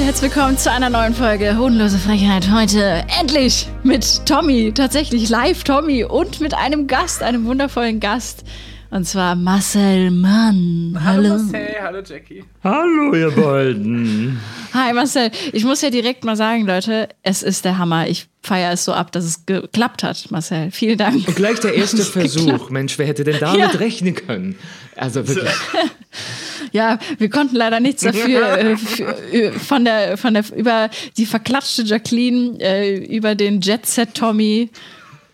Leute, herzlich willkommen zu einer neuen Folge Hodenlose Frechheit. Heute endlich mit Tommy, tatsächlich live Tommy und mit einem Gast, einem wundervollen Gast. Und zwar Marcel Mann. Hallo. Marcel, hallo Jackie. Hallo, ihr beiden. Hi Marcel. Ich muss ja direkt mal sagen, Leute, es ist der Hammer. Ich feiere es so ab, dass es geklappt hat, Marcel. Vielen Dank. Und gleich der erste Versuch. geklappt. Mensch, wer hätte denn damit Ja. rechnen können? Also wirklich. Ja, wir konnten leider nichts dafür äh, für, äh, von der von der über die verklatschte Jacqueline äh, über den Jet Set Tommy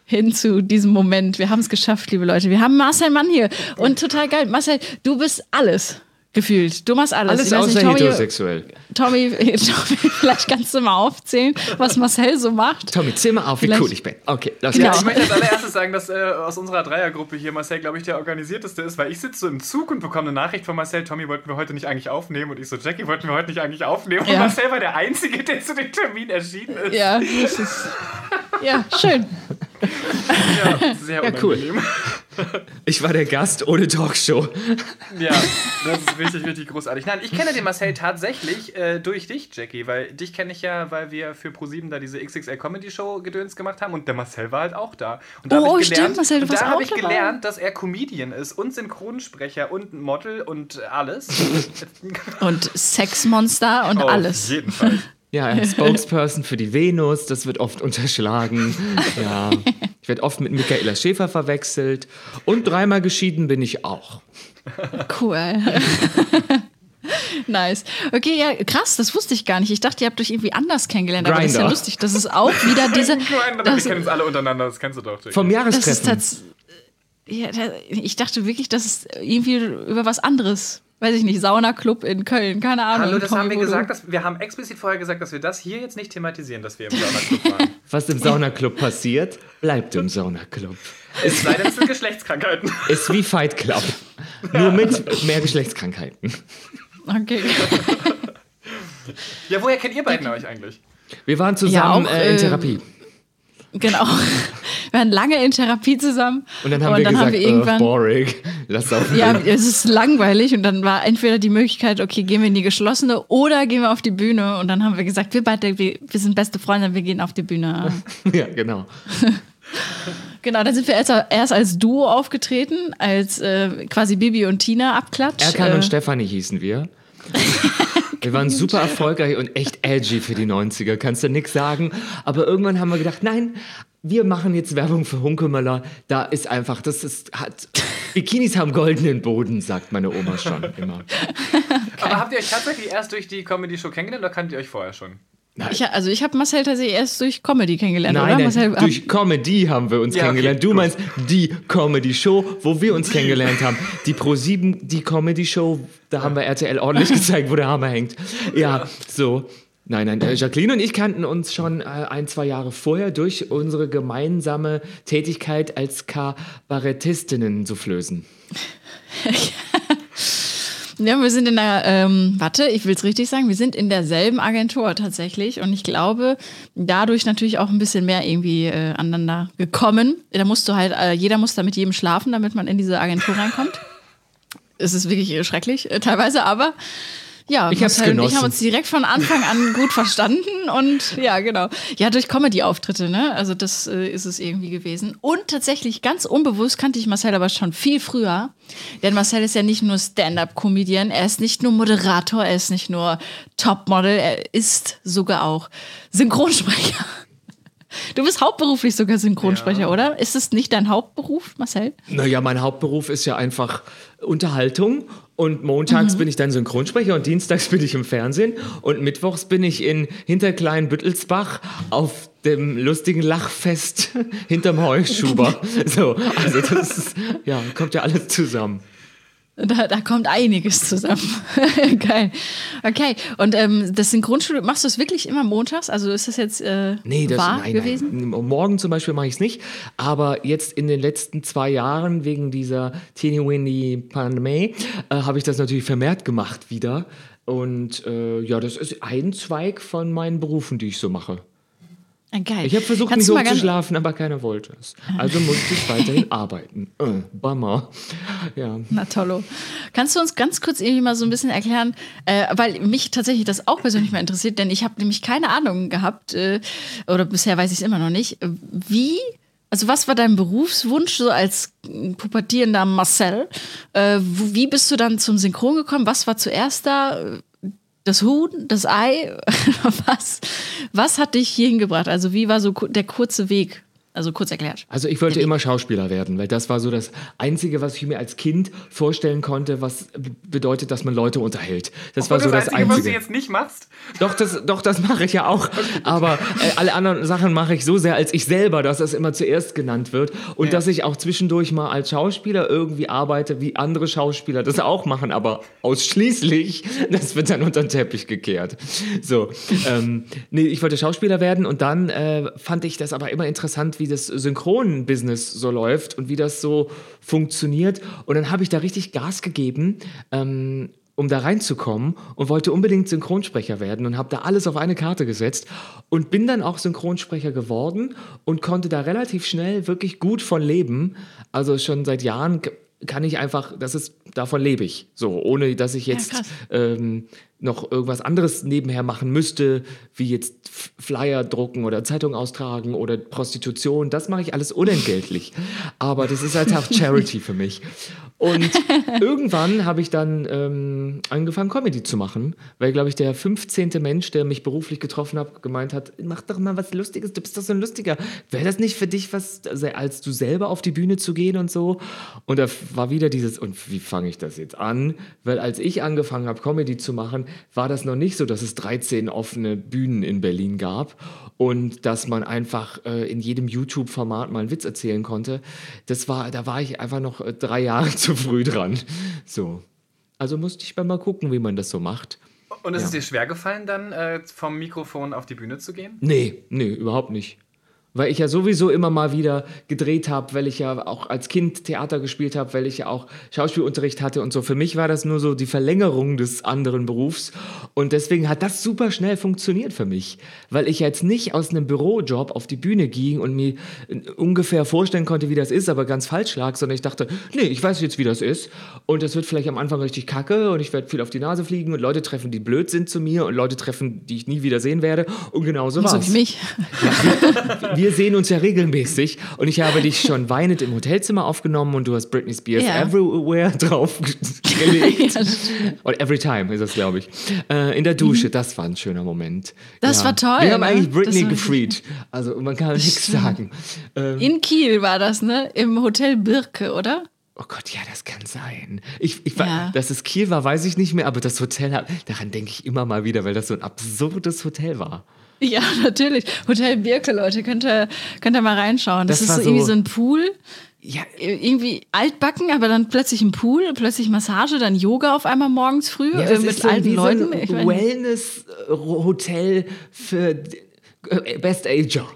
hin zu diesem Moment. Wir haben es geschafft, liebe Leute. Wir haben Marcel Mann hier und total geil. Marcel, du bist alles gefühlt. Du machst alles. Alles außer nicht, Tommy, heterosexuell. Tommy, Tommy, vielleicht kannst du mal aufzählen, was Marcel so macht. Tommy, zähl mal auf, wie Vielleicht- cool ich bin. Okay, lass Genau. Ja, los. ich möchte als allererstes sagen, dass äh, aus unserer Dreiergruppe hier Marcel, glaube ich, der organisierteste ist, weil ich sitze so im Zug und bekomme eine Nachricht von Marcel, Tommy, wollten wir heute nicht eigentlich aufnehmen? Und ich so, Jackie, wollten wir heute nicht eigentlich aufnehmen? Und Ja. Marcel war der Einzige, der zu dem Termin erschienen ist. Ja, das ist, ja, schön. Ja, sehr Ja, cool. Ich war der Gast ohne Talkshow. Ja, das ist richtig, richtig großartig. Nein, ich kenne den Marcel tatsächlich äh, durch dich, Jackie, weil dich kenne ich ja, weil wir für ProSieben da diese XXL Comedy Show gedöns gemacht haben und der Marcel war halt auch da. Und da Oh, hab ich stimmt, gelernt, Marcel, du warst da auch habe ich dabei. gelernt, dass er Comedian ist und Synchronsprecher und ein Model und alles. Und Sexmonster und Auf alles. jeden Fall. Ja, Spokesperson für die Venus, das wird oft unterschlagen. Ja, ich werde oft mit Michaela Schäfer verwechselt. Und dreimal geschieden bin ich auch. Cool. nice. Okay, ja, krass, das wusste ich gar nicht. Ich dachte, ihr habt euch irgendwie anders kennengelernt, aber das ist ja Grindr. lustig. Das ist auch wieder diese. Wir Das, kennen uns alle untereinander, das kennst du doch. Vom das ist Jahrestreffen. ja, da, ich dachte wirklich, das ist irgendwie über was anderes. Weiß ich nicht, Saunaclub in Köln, keine Ahnung. Hallo, das Tommy, haben wir wo du- gesagt, dass, wir haben explizit vorher gesagt, dass wir das hier jetzt nicht thematisieren, dass wir im Saunaclub waren. Was im Saunaclub passiert, bleibt im Saunaclub. Es sei denn, es sind Geschlechtskrankheiten. Ist wie Fight Club. Nur mit mehr Geschlechtskrankheiten. Okay. Ja, woher kennt ihr beiden euch eigentlich? Wir waren zusammen auch, äh, in äh, Therapie. Genau. Wir waren lange in Therapie zusammen. Und dann haben wir gesagt, wir "Ugh, irgendwann. boring, lass auf. Ja, es ist langweilig und dann war entweder die Möglichkeit, okay, gehen wir in die geschlossene oder gehen wir auf die Bühne und dann haben wir gesagt, wir beide, wir, wir sind beste Freunde, wir gehen auf die Bühne. ja, genau. Genau, dann sind wir erst, erst als Duo aufgetreten, als äh, quasi Bibi und Tina Abklatsch. Erkan äh, und Stefanie hießen wir. Wir waren super erfolgreich und echt edgy für die 90er, kannst du nix sagen. Aber irgendwann haben wir gedacht, nein, wir machen jetzt Werbung für Hunkemöller. Da ist einfach, das ist, hat, Bikinis haben goldenen Boden, sagt meine Oma schon immer. Aber habt ihr euch tatsächlich erst durch die Comedy-Show kennengelernt oder kanntet ihr euch vorher schon? Ich, also ich habe Marcel tatsächlich erst durch Comedy kennengelernt, Nein, oder? nein, Marcel, durch Comedy haben wir uns Ja, okay, kennengelernt. Du meinst die Comedy-Show, wo wir uns kennengelernt haben. Die Pro7, die Comedy-Show, da haben wir RTL ordentlich gezeigt, wo der Hammer hängt. Ja, so. Nein, nein, äh, Jacqueline und ich kannten uns schon äh, ein, zwei Jahre vorher durch unsere gemeinsame Tätigkeit als Kabarettistinnen zu flößen. Ja, wir sind in der, ähm, warte, ich will es richtig sagen, wir sind in derselben Agentur tatsächlich und ich glaube, dadurch natürlich auch ein bisschen mehr irgendwie äh, aneinander gekommen. Da musst du halt, äh, jeder muss da mit jedem schlafen, damit man in diese Agentur reinkommt. Es ist wirklich äh, schrecklich, äh, teilweise, aber ja, Ich Marcel und ich genossen. haben uns direkt von Anfang an gut verstanden und ja, genau. Ja, durch Comedy-Auftritte, ne? Also das äh, ist es irgendwie gewesen. Und tatsächlich ganz unbewusst kannte ich Marcel aber schon viel früher. Denn Marcel ist ja nicht nur Stand-up-Comedian, er ist nicht nur Moderator, er ist nicht nur Topmodel, er ist sogar auch Synchronsprecher. Du bist hauptberuflich sogar Synchronsprecher, Ja. oder? Ist es nicht dein Hauptberuf, Marcel? Naja, mein Hauptberuf ist ja einfach Unterhaltung. Und montags Mhm. bin ich dann Synchronsprecher und dienstags bin ich im Fernsehen. Und mittwochs bin ich in Hinterklein-Büttelsbach auf dem lustigen Lachfest hinterm Heuschuber. so, also das ist, ja, kommt ja alles zusammen. Da, da kommt einiges zusammen. Geil. Okay. Und ähm, das Synchronstudio, machst du es wirklich immer montags? Also ist das jetzt äh, Nee, das wahr nein, gewesen? Nein. Morgen zum Beispiel mache ich es nicht. Aber jetzt in den letzten zwei Jahren, wegen dieser Teeny Windy Pandemie, äh, habe ich das natürlich vermehrt gemacht wieder. Und äh, ja, das ist ein Zweig von meinen Berufen, die ich so mache. Ah, geil. Ich habe versucht, Kannst ganz- hochzuschlafen, aber keiner wollte es. Also musste ich weiterhin arbeiten. Äh, Bummer. Ja. Na tollo. Kannst du uns ganz kurz irgendwie mal so ein bisschen erklären, äh, weil mich tatsächlich das auch persönlich mal interessiert, denn ich habe nämlich keine Ahnung gehabt, äh, oder bisher weiß ich es immer noch nicht, wie, also was war dein Berufswunsch so als pubertierender Marcel? Äh, wie bist du dann zum Synchron gekommen? Was war zuerst da? Das Huhn, das Ei, was, was hat dich hierhin gebracht? Also wie war so der kurze Weg? Also kurz erklärt. Also ich wollte immer Schauspieler werden, weil das war so das Einzige, was ich mir als Kind vorstellen konnte, was bedeutet, dass man Leute unterhält. Das war Und so das, Einzige, was du Einzige. jetzt nicht machst, Doch, das, doch, das mache ich ja auch. Aber äh, alle anderen Sachen mache ich so sehr als ich selber, dass das immer zuerst genannt wird. Und dass ich auch zwischendurch mal als Schauspieler irgendwie arbeite, wie andere Schauspieler das auch machen, aber ausschließlich, das wird dann unter den Teppich gekehrt. So, ähm, nee, ich wollte Schauspieler werden und dann äh, fand ich das aber immer interessant, wie das Synchron-Business so läuft und wie das so funktioniert. Und dann habe ich da richtig Gas gegeben. Ähm, um da reinzukommen und wollte unbedingt Synchronsprecher werden und habe da alles auf eine Karte gesetzt und bin dann auch Synchronsprecher geworden und konnte da relativ schnell wirklich gut von leben. Also schon seit Jahren kann ich einfach, das ist, davon lebe ich. So, ohne dass ich jetzt krass. ähm, noch irgendwas anderes nebenher machen müsste, wie jetzt Flyer drucken oder Zeitung austragen oder Prostitution. Das mache ich alles unentgeltlich. Aber das ist halt auch Charity für mich. Und irgendwann habe ich dann ähm, angefangen, Comedy zu machen, weil, glaube ich, der 15. Mensch, der mich beruflich getroffen hat, gemeint hat, mach doch mal was Lustiges, du bist doch so ein Lustiger. Wäre das nicht für dich was, als du selber auf die Bühne zu gehen und so? Und da war wieder dieses, und wie fange ich das jetzt an? Weil als ich angefangen habe, Comedy zu machen, war das noch nicht so, dass es 13 offene Bühnen in Berlin gab und dass man einfach äh, in jedem YouTube-Format mal einen Witz erzählen konnte. Das war, da war ich einfach noch äh, drei Jahre zu früh dran. So. Also musste ich mal gucken, wie man das so macht. und ist es dir schwer gefallen, dann äh, vom Mikrofon auf die Bühne zu gehen? Nee, nee, überhaupt nicht. Weil ich ja sowieso immer mal wieder gedreht habe, weil ich ja auch als Kind Theater gespielt habe, weil ich ja auch Schauspielunterricht hatte und so. Für mich war das nur so die Verlängerung des anderen Berufs. Und deswegen hat das super schnell funktioniert für mich. Weil ich jetzt nicht aus einem Bürojob auf die Bühne ging und mir ungefähr vorstellen konnte, wie das ist, aber ganz falsch lag, sondern ich dachte, nee, ich weiß jetzt, wie das ist. Und das wird vielleicht am Anfang richtig kacke und ich werde viel auf die Nase fliegen und Leute treffen, die blöd sind zu mir und Leute treffen, die ich nie wieder sehen werde. Und genauso war So es wie mich. wir sehen uns ja regelmäßig und ich habe dich schon weinend im Hotelzimmer aufgenommen und du hast Britney Spears Ja. Everywhere drauf gelegt. Oder Every Time ist das, glaube ich. Äh, in der Dusche, das war ein schöner Moment. Das war toll, Wir haben ne? eigentlich Britney gefreed. Also man kann nichts sagen. Ähm, In Kiel war das, ne? Im Hotel Birke, oder? oh Gott, ja, das kann sein. Ich, ich, war- Ja. Dass es Kiel war, weiß ich nicht mehr, aber das Hotel, daran denke ich immer mal wieder, weil das so ein absurdes Hotel war. Ja, natürlich. Hotel Birke, Leute, könnt ihr, könnt ihr mal reinschauen. Das, Das ist so irgendwie so- so ein Pool. Ja, Irgendwie altbacken, aber dann plötzlich ein Pool, plötzlich Massage, dann Yoga auf einmal morgens früh Ja, äh, mit so alten Leuten. so ein Wellness-Hotel für äh, Best Ager.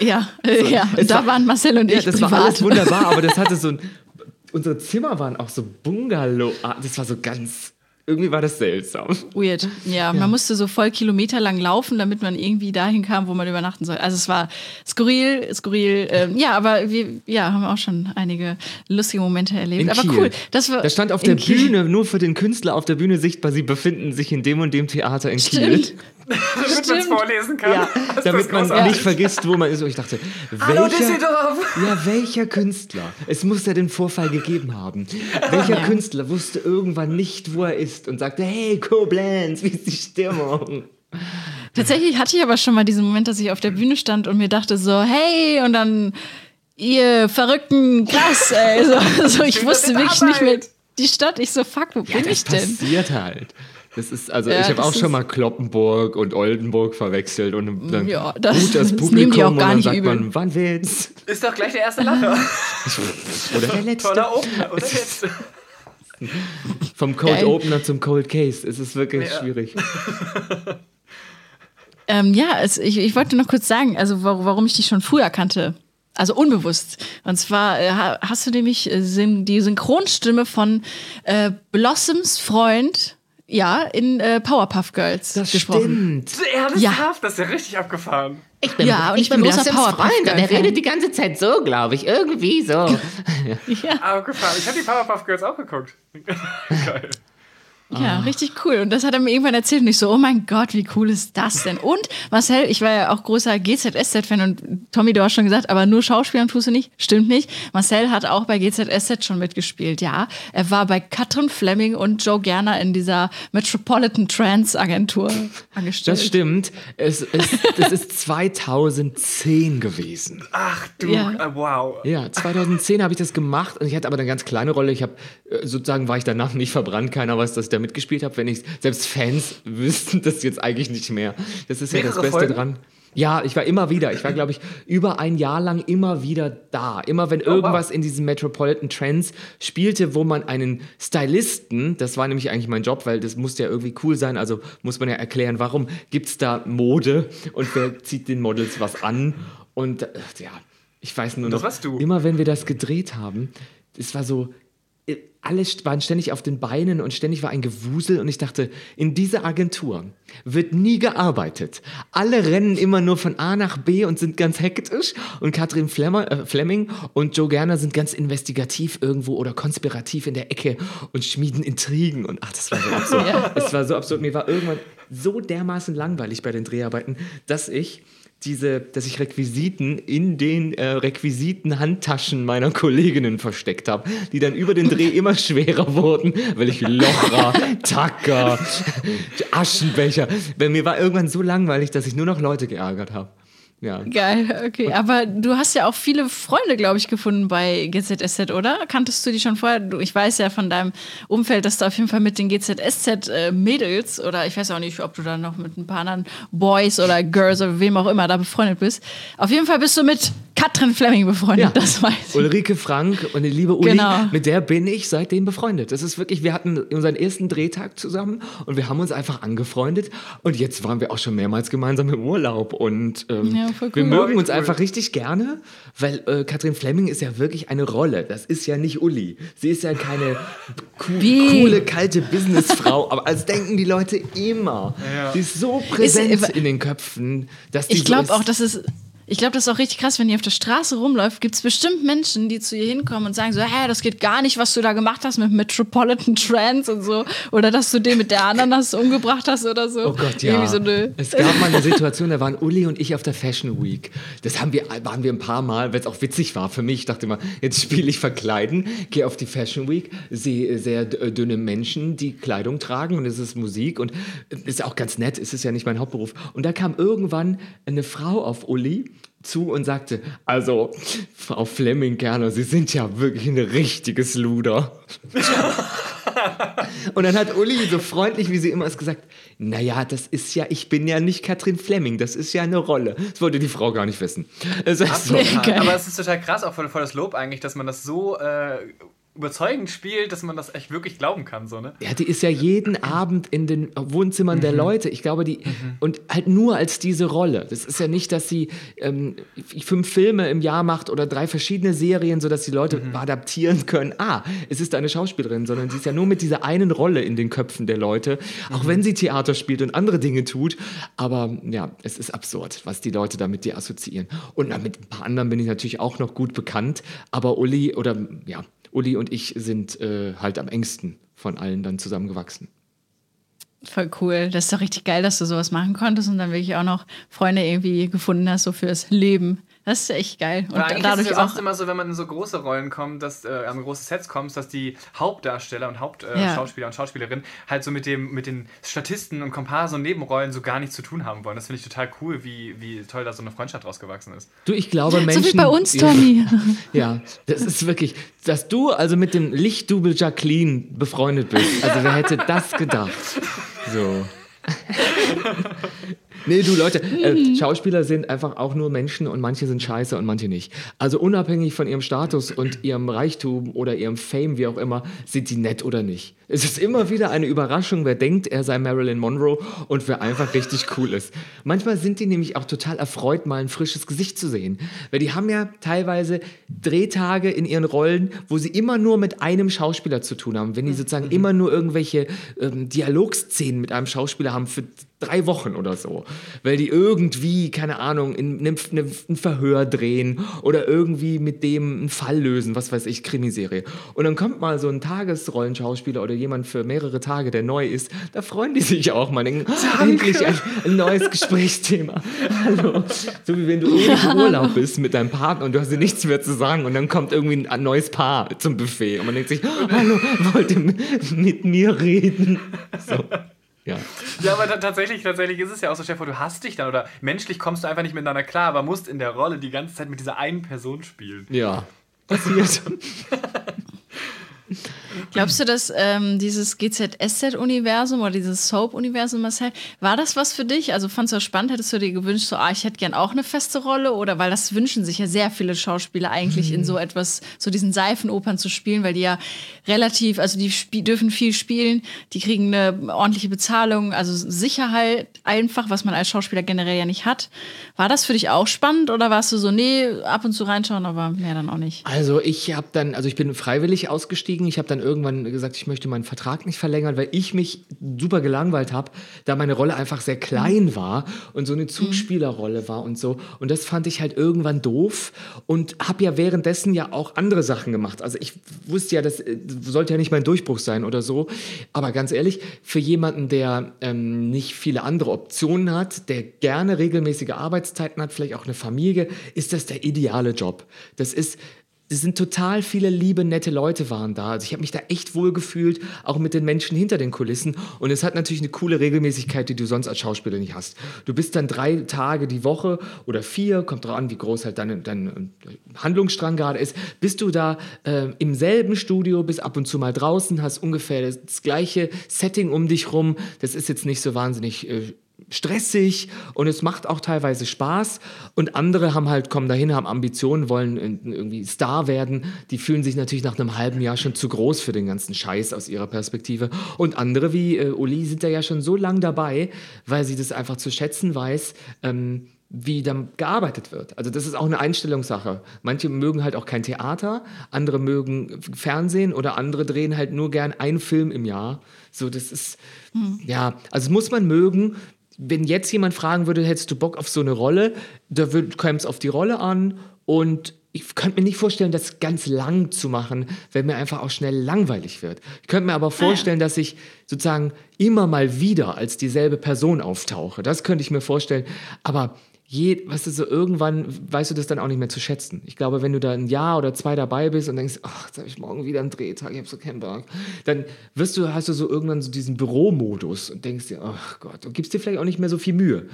ja, äh, ja. es da war- waren Marcel und Ja, ich das privat. war alles wunderbar, aber das hatte so ein. Unsere Zimmer waren auch so Bungalow. Das war so ganz. Irgendwie war das seltsam. Weird. Ja, man musste so voll Kilometer lang laufen, damit man irgendwie dahin kam, wo man übernachten soll. Also es war skurril, skurril. Ähm, ja, aber wir ja, haben auch schon einige lustige Momente erlebt. In aber Kiel. cool. Das war Da stand auf der Kiel. Bühne, nur für den Künstler auf der Bühne sichtbar, sie befinden sich in dem und dem Theater in Kiel. Damit man es vorlesen kann. Ja, das damit man großartig. nicht vergisst, wo man ist. Und ich dachte, Hallo welcher, Düsseldorf! ja, welcher Künstler? Es muss ja den Vorfall gegeben haben. Welcher Ja. Künstler wusste irgendwann nicht, wo er ist und sagte, hey Koblenz, wie ist die Stimmung? Tatsächlich hatte ich aber schon mal diesen Moment, dass ich auf der Bühne stand und mir dachte so, hey, und dann ihr Verrückten, krass, ey. So, so, ich wusste wirklich da nicht mehr die Stadt. Ich so, fuck, wo Ja, bin das ich denn? passiert halt. Das ist, also Ja, ich habe das auch schon mal Kloppenburg und Oldenburg verwechselt und dann Ja, das- ruht das das Publikum auch und gar dann nicht sagt übel. man, wann will's? Ist doch gleich der erste Lacher. Oder der letzte. Toller Opener, oder jetzt? Vom Cold Geil. Opener zum Cold Case. Es ist wirklich Ja. schwierig. Ähm, ja, es, ich, ich wollte noch kurz sagen, also warum, warum ich dich schon früher kannte. Also unbewusst. Und zwar äh, ha- hast du nämlich äh, die Synchronstimme von äh, Blossoms Freund, ja, in äh, Powerpuff Girls Das gesprochen. stimmt. Ernsthaft? Das ist ja richtig abgefahren. Ich bin, Ja, und ich bin großer Powerpuff Freund und er redet die ganze Zeit so, glaube ich. Irgendwie so. Abgefahren. Ich habe die Powerpuff Girls auch geguckt. Geil. Ja, richtig cool. Und das hat er mir irgendwann erzählt und ich so, oh mein Gott, wie cool ist das denn? Und Marcel, ich war ja auch großer GZSZ-Fan und Tommy, du hast schon gesagt, aber nur Schauspielern tust du nicht. Stimmt nicht. Marcel hat auch bei GZSZ schon mitgespielt, ja. Er war bei Katrin Fleming und Joe Gerner in dieser Metropolitan Trance Agentur angestellt. Das stimmt. Es, es, das ist 2010 gewesen. Ach du, Ja. äh, wow. Ja, 2010 habe ich das gemacht und ich hatte aber eine ganz kleine Rolle. Ich habe äh, sozusagen war ich danach nicht verbrannt. Keiner weiß, dass ich da mitgespielt habe. Wenn ich selbst Fans wüssten das jetzt eigentlich nicht mehr. Das ist ja das Beste Folgen? dran. Ja, ich war immer wieder. Ich war, glaube ich, über ein Jahr lang immer wieder da. Immer wenn irgendwas in diesen Metropolitan Trends spielte, wo man einen Stylisten, das war nämlich eigentlich mein Job, weil das musste ja irgendwie cool sein, also muss man ja erklären, warum gibt es da Mode und wer zieht den Models was an. Und äh, ja, ich weiß nur noch, immer wenn wir das gedreht haben, es war so, alle waren ständig auf den Beinen und ständig war ein Gewusel und ich dachte, in dieser Agentur wird nie gearbeitet. Alle rennen immer nur von A nach B und sind ganz hektisch und Katrin Flemmer, äh, Fleming und Joe Gerner sind ganz investigativ irgendwo oder konspirativ in der Ecke und schmieden Intrigen und ach, das war so absurd. Es war so absurd. Mir war irgendwann so dermaßen langweilig bei den Dreharbeiten, dass ich diese, dass ich Requisiten in den äh, Requisiten-Handtaschen meiner Kolleginnen versteckt habe, die dann über den Dreh immer schwerer wurden, weil ich Locher, Tacker, Aschenbecher, weil mir war irgendwann so langweilig, dass ich nur noch Leute geärgert habe. Ja. Geil, okay. Aber du hast ja auch viele Freunde, glaube ich, gefunden bei GZSZ, oder? Kanntest du die schon vorher? Du, ich weiß ja von deinem Umfeld, dass du auf jeden Fall mit den GZSZ-Mädels oder ich weiß auch nicht, ob du da noch mit ein paar anderen Boys oder Girls oder wem auch immer da befreundet bist. Auf jeden Fall bist du mit Katrin Fleming befreundet, Ja. das weiß ich. Ulrike Frank und die liebe Uli, Genau. mit der bin ich seitdem befreundet. Das ist wirklich, wir hatten unseren ersten Drehtag zusammen und wir haben uns einfach angefreundet und jetzt waren wir auch schon mehrmals gemeinsam im Urlaub und ähm, Ja, voll wir cool. mögen uns cool. einfach richtig gerne, weil äh, Katrin Fleming ist ja wirklich eine Rolle. Das ist ja nicht Uli. Sie ist ja keine co Wie? coole, kalte Businessfrau, aber als denken die Leute immer. Ja. Sie ist so präsent Ist- in den Köpfen, dass die Ich glaube so auch, ist. dass es. Ich glaube, das ist auch richtig krass, wenn ihr auf der Straße rumläuft, gibt es bestimmt Menschen, die zu ihr hinkommen und sagen so, hä, das geht gar nicht, was du da gemacht hast mit Metropolitan Trance und so. Oder dass du den mit der Ananas umgebracht hast oder so. Oh Gott, ja. So es gab mal eine Situation, da waren Uli und ich auf der Fashion Week. Das haben wir, waren wir ein paar Mal, weil es auch witzig war für mich. Ich dachte immer, jetzt spiele ich verkleiden, gehe auf die Fashion Week, sehe sehr äh, dünne Menschen, die Kleidung tragen und es ist Musik und ist auch ganz nett, es ist ja nicht mein Hauptberuf. Und da kam irgendwann eine Frau auf Uli zu und sagte, also, Frau Fleming-Kerner, Sie sind ja wirklich ein richtiges Luder. Und dann hat Uli so freundlich, wie sie immer ist, gesagt, naja, das ist ja, ich bin ja nicht Katrin Fleming, das ist ja eine Rolle. Das wollte die Frau gar nicht wissen. Es ist so, Total. Geil. Aber es ist total krass, auch voll, voll das Lob eigentlich, dass man das so äh, überzeugend spielt, dass man das echt wirklich glauben kann. So, ne? ja, die ist ja jeden Abend in den Wohnzimmern der Leute. Ich glaube, die, und halt nur als diese Rolle. Das ist ja nicht, dass sie ähm, fünf Filme im Jahr macht oder drei verschiedene Serien, sodass die Leute adaptieren können. Ah, es ist eine Schauspielerin, sondern sie ist ja nur mit dieser einen Rolle in den Köpfen der Leute. Auch wenn sie Theater spielt und andere Dinge tut. Aber ja, es ist absurd, was die Leute da mit dir assoziieren. Und na, mit ein paar anderen bin ich natürlich auch noch gut bekannt. Aber Uli oder ja, Uli und ich sind äh, halt am engsten von allen dann zusammengewachsen. Voll cool. Das ist doch richtig geil, dass du sowas machen konntest und dann wirklich auch noch Freunde irgendwie gefunden hast, so fürs Leben. Das ist echt geil. Und Oder eigentlich dadurch ist es ja auch. immer so, wenn man in so große Rollen kommt, dass äh, an große Sets kommst, dass die Hauptdarsteller und Hauptschauspieler äh, Ja. Und Schauspielerinnen halt so mit dem mit den Statisten und Komparsen und Nebenrollen so gar nichts zu tun haben wollen. Das finde ich total cool, wie, wie toll da so eine Freundschaft rausgewachsen ist. Du, ich glaube, Menschen. So wie bei uns, Tommy. Ja, das ist wirklich, dass du also mit dem Lichtdubel Jacqueline befreundet bist. Also wer hätte das gedacht? So. Nee, du Leute, äh, Schauspieler sind einfach auch nur Menschen und manche sind scheiße und manche nicht. Also unabhängig von ihrem Status und ihrem Reichtum oder ihrem Fame, wie auch immer, sind die nett oder nicht. Es ist immer wieder eine Überraschung, wer denkt, er sei Marilyn Monroe und wer einfach richtig cool ist. Manchmal sind die nämlich auch total erfreut, mal ein frisches Gesicht zu sehen. Weil die haben ja teilweise Drehtage in ihren Rollen, wo sie immer nur mit einem Schauspieler zu tun haben. Wenn die sozusagen immer nur irgendwelche ähm, Dialogszenen mit einem Schauspieler haben für drei Wochen oder so, weil die irgendwie, keine Ahnung, in einem, einem, ein Verhör drehen oder irgendwie mit dem einen Fall lösen, was weiß ich, Krimiserie. Und dann kommt mal so ein Tagesrollenschauspieler oder jemand für mehrere Tage, der neu ist, da freuen die sich auch mal, denken, endlich ein, ein neues Gesprächsthema. Hallo. So wie wenn du ewig im Urlaub bist mit deinem Partner und du hast dir nichts mehr zu sagen und dann kommt irgendwie ein neues Paar zum Buffet und man denkt sich, hallo, wollt ihr mit mir reden? So. Ja. Ja, aber tatsächlich, tatsächlich ist es ja auch so, Stefan, du hast dich dann oder menschlich kommst du einfach nicht miteinander klar, aber musst in der Rolle die ganze Zeit mit dieser einen Person spielen. Ja. Passiert. Glaubst du, dass ähm, dieses GZSZ-Universum oder dieses Soap-Universum, Marcel, war das was für dich? Also fandest du das spannend? Hättest du dir gewünscht, so, ah, ich hätte gern auch eine feste Rolle? Oder weil das wünschen sich ja sehr viele Schauspieler eigentlich in so etwas, so diesen Seifenopern zu spielen, weil die ja relativ, also die dürfen viel spielen, die kriegen eine ordentliche Bezahlung, also Sicherheit einfach, was man als Schauspieler generell ja nicht hat. War das für dich auch spannend oder warst du so, nee, ab und zu reinschauen, aber mehr dann auch nicht? Also ich habe dann, also ich bin freiwillig ausgestiegen. Ich habe dann irgendwann gesagt, ich möchte meinen Vertrag nicht verlängern, weil ich mich super gelangweilt habe, da meine Rolle einfach sehr klein war und so eine Zugspielerrolle war und so. Und das fand ich halt irgendwann doof und habe ja währenddessen ja auch andere Sachen gemacht. Also ich wusste ja, das äh, sollte ja nicht mein Durchbruch sein oder so. Aber ganz ehrlich, für jemanden, der ähm, nicht viele andere Optionen hat, der gerne regelmäßige Arbeitszeiten hat, vielleicht auch eine Familie, ist das der ideale Job. Das ist es sind total viele liebe, nette Leute waren da. Also ich habe mich da echt wohl gefühlt, auch mit den Menschen hinter den Kulissen. Und es hat natürlich eine coole Regelmäßigkeit, die du sonst als Schauspieler nicht hast. Du bist dann drei Tage die Woche oder vier, kommt drauf an, wie groß halt dein, dein Handlungsstrang gerade ist, bist du da äh, im selben Studio, bist ab und zu mal draußen, hast ungefähr das, das gleiche Setting um dich rum. Das ist jetzt nicht so wahnsinnig äh, stressig und es macht auch teilweise Spaß und andere haben halt kommen dahin haben Ambitionen wollen irgendwie Star werden die fühlen sich natürlich nach einem halben Jahr schon zu groß für den ganzen Scheiß aus ihrer Perspektive und andere wie äh, Uli sind da ja schon so lang dabei weil sie das einfach zu schätzen weiß ähm, wie dann gearbeitet wird. Also das ist auch eine Einstellungssache. Manche mögen halt auch kein Theater, andere mögen Fernsehen oder andere drehen halt nur gern einen Film im Jahr. So, das ist, hm. ja, also muss man mögen wenn jetzt jemand fragen würde, hättest du Bock auf so eine Rolle, da käme es auf die Rolle an und ich könnte mir nicht vorstellen, das ganz lang zu machen, weil mir einfach auch schnell langweilig wird. Ich könnte mir aber vorstellen, dass ich sozusagen immer mal wieder als dieselbe Person auftauche. Das könnte ich mir vorstellen. Aber je, weißt du, so irgendwann weißt du das dann auch nicht mehr zu schätzen. Ich glaube, wenn du da ein Jahr oder zwei dabei bist und denkst, ach, jetzt habe ich morgen wieder einen Drehtag, ich habe so keinen Bock, dann wirst du, hast du so irgendwann so diesen Büromodus und denkst dir, ach Gott, und gibst dir vielleicht auch nicht mehr so viel Mühe.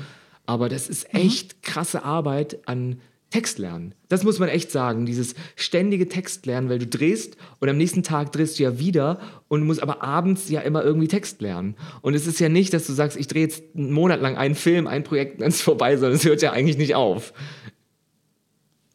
Aber das ist mhm. echt krasse Arbeit an Text lernen. Das muss man echt sagen, dieses ständige Text lernen, weil du drehst und am nächsten Tag drehst du ja wieder und musst aber abends ja immer irgendwie Text lernen. Und es ist ja nicht, dass du sagst, ich drehe jetzt einen Monat lang einen Film, ein Projekt, dann ist es vorbei, sondern es hört ja eigentlich nicht auf.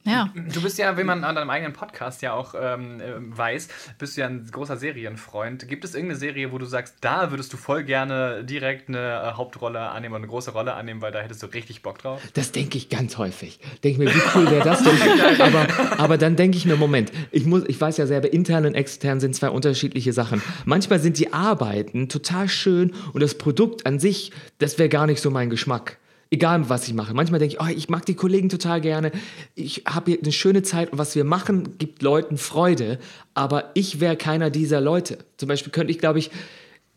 Ja. Du bist ja, wie man an deinem eigenen Podcast ja auch ähm, äh, weiß, bist du ja ein großer Serienfreund. Gibt es irgendeine Serie, wo du sagst, da würdest du voll gerne direkt eine äh, Hauptrolle annehmen oder eine große Rolle annehmen, weil da hättest du richtig Bock drauf? Das denke ich ganz häufig. Denke mir, wie cool wäre das denn? aber, aber dann denke ich mir, Moment, ich, muss, ich weiß ja selber, intern und extern sind zwei unterschiedliche Sachen. Manchmal sind die Arbeiten total schön und das Produkt an sich, das wäre gar nicht so mein Geschmack. Egal, was ich mache. Manchmal denke ich, oh, ich mag die Kollegen total gerne. Ich habe hier eine schöne Zeit und was wir machen, gibt Leuten Freude. Aber ich wäre keiner dieser Leute. Zum Beispiel könnte ich, glaube ich,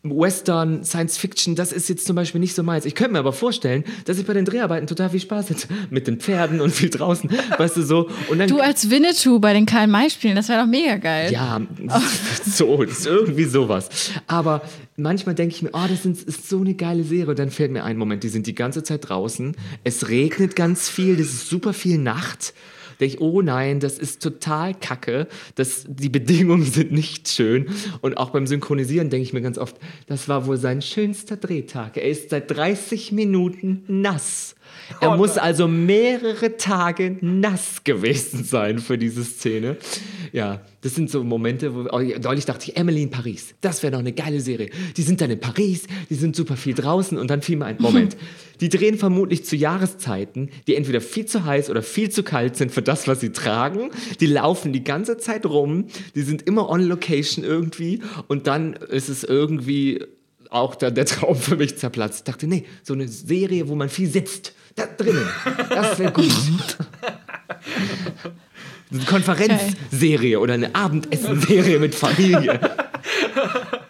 Western, Science Fiction, das ist jetzt zum Beispiel nicht so meins. Ich könnte mir aber vorstellen, dass ich bei den Dreharbeiten total viel Spaß hätte. Mit den Pferden und viel draußen, weißt du so. Und dann, du als Winnetou bei den Karl-May-Spielen, das wäre doch mega geil. Ja, so, das ist irgendwie sowas. Aber manchmal denke ich mir, oh, das ist so eine geile Serie. Und dann fällt mir ein, Moment, die sind die ganze Zeit draußen. Es regnet ganz viel, das ist super viel Nacht denke ich, oh nein, das ist total kacke. Das, die Bedingungen sind nicht schön. Und auch beim Synchronisieren denke ich mir ganz oft, das war wohl sein schönster Drehtag. Er ist seit 30 Minuten nass. Er Oh muss also mehrere Tage nass gewesen sein für diese Szene. Ja, das sind so Momente, wo oh, neulich dachte ich, Emily in Paris, das wäre doch eine geile Serie. Die sind dann in Paris, die sind super viel draußen und dann fiel mir ein Moment. Die drehen vermutlich zu Jahreszeiten, die entweder viel zu heiß oder viel zu kalt sind für das, was sie tragen. Die laufen die ganze Zeit rum, die sind immer on location irgendwie und dann ist es irgendwie auch dann der Traum für mich zerplatzt. Ich dachte, nee, so eine Serie, wo man viel sitzt, da drinnen, das wäre gut. Eine Konferenzserie oder eine Abendessenserie mit Familie.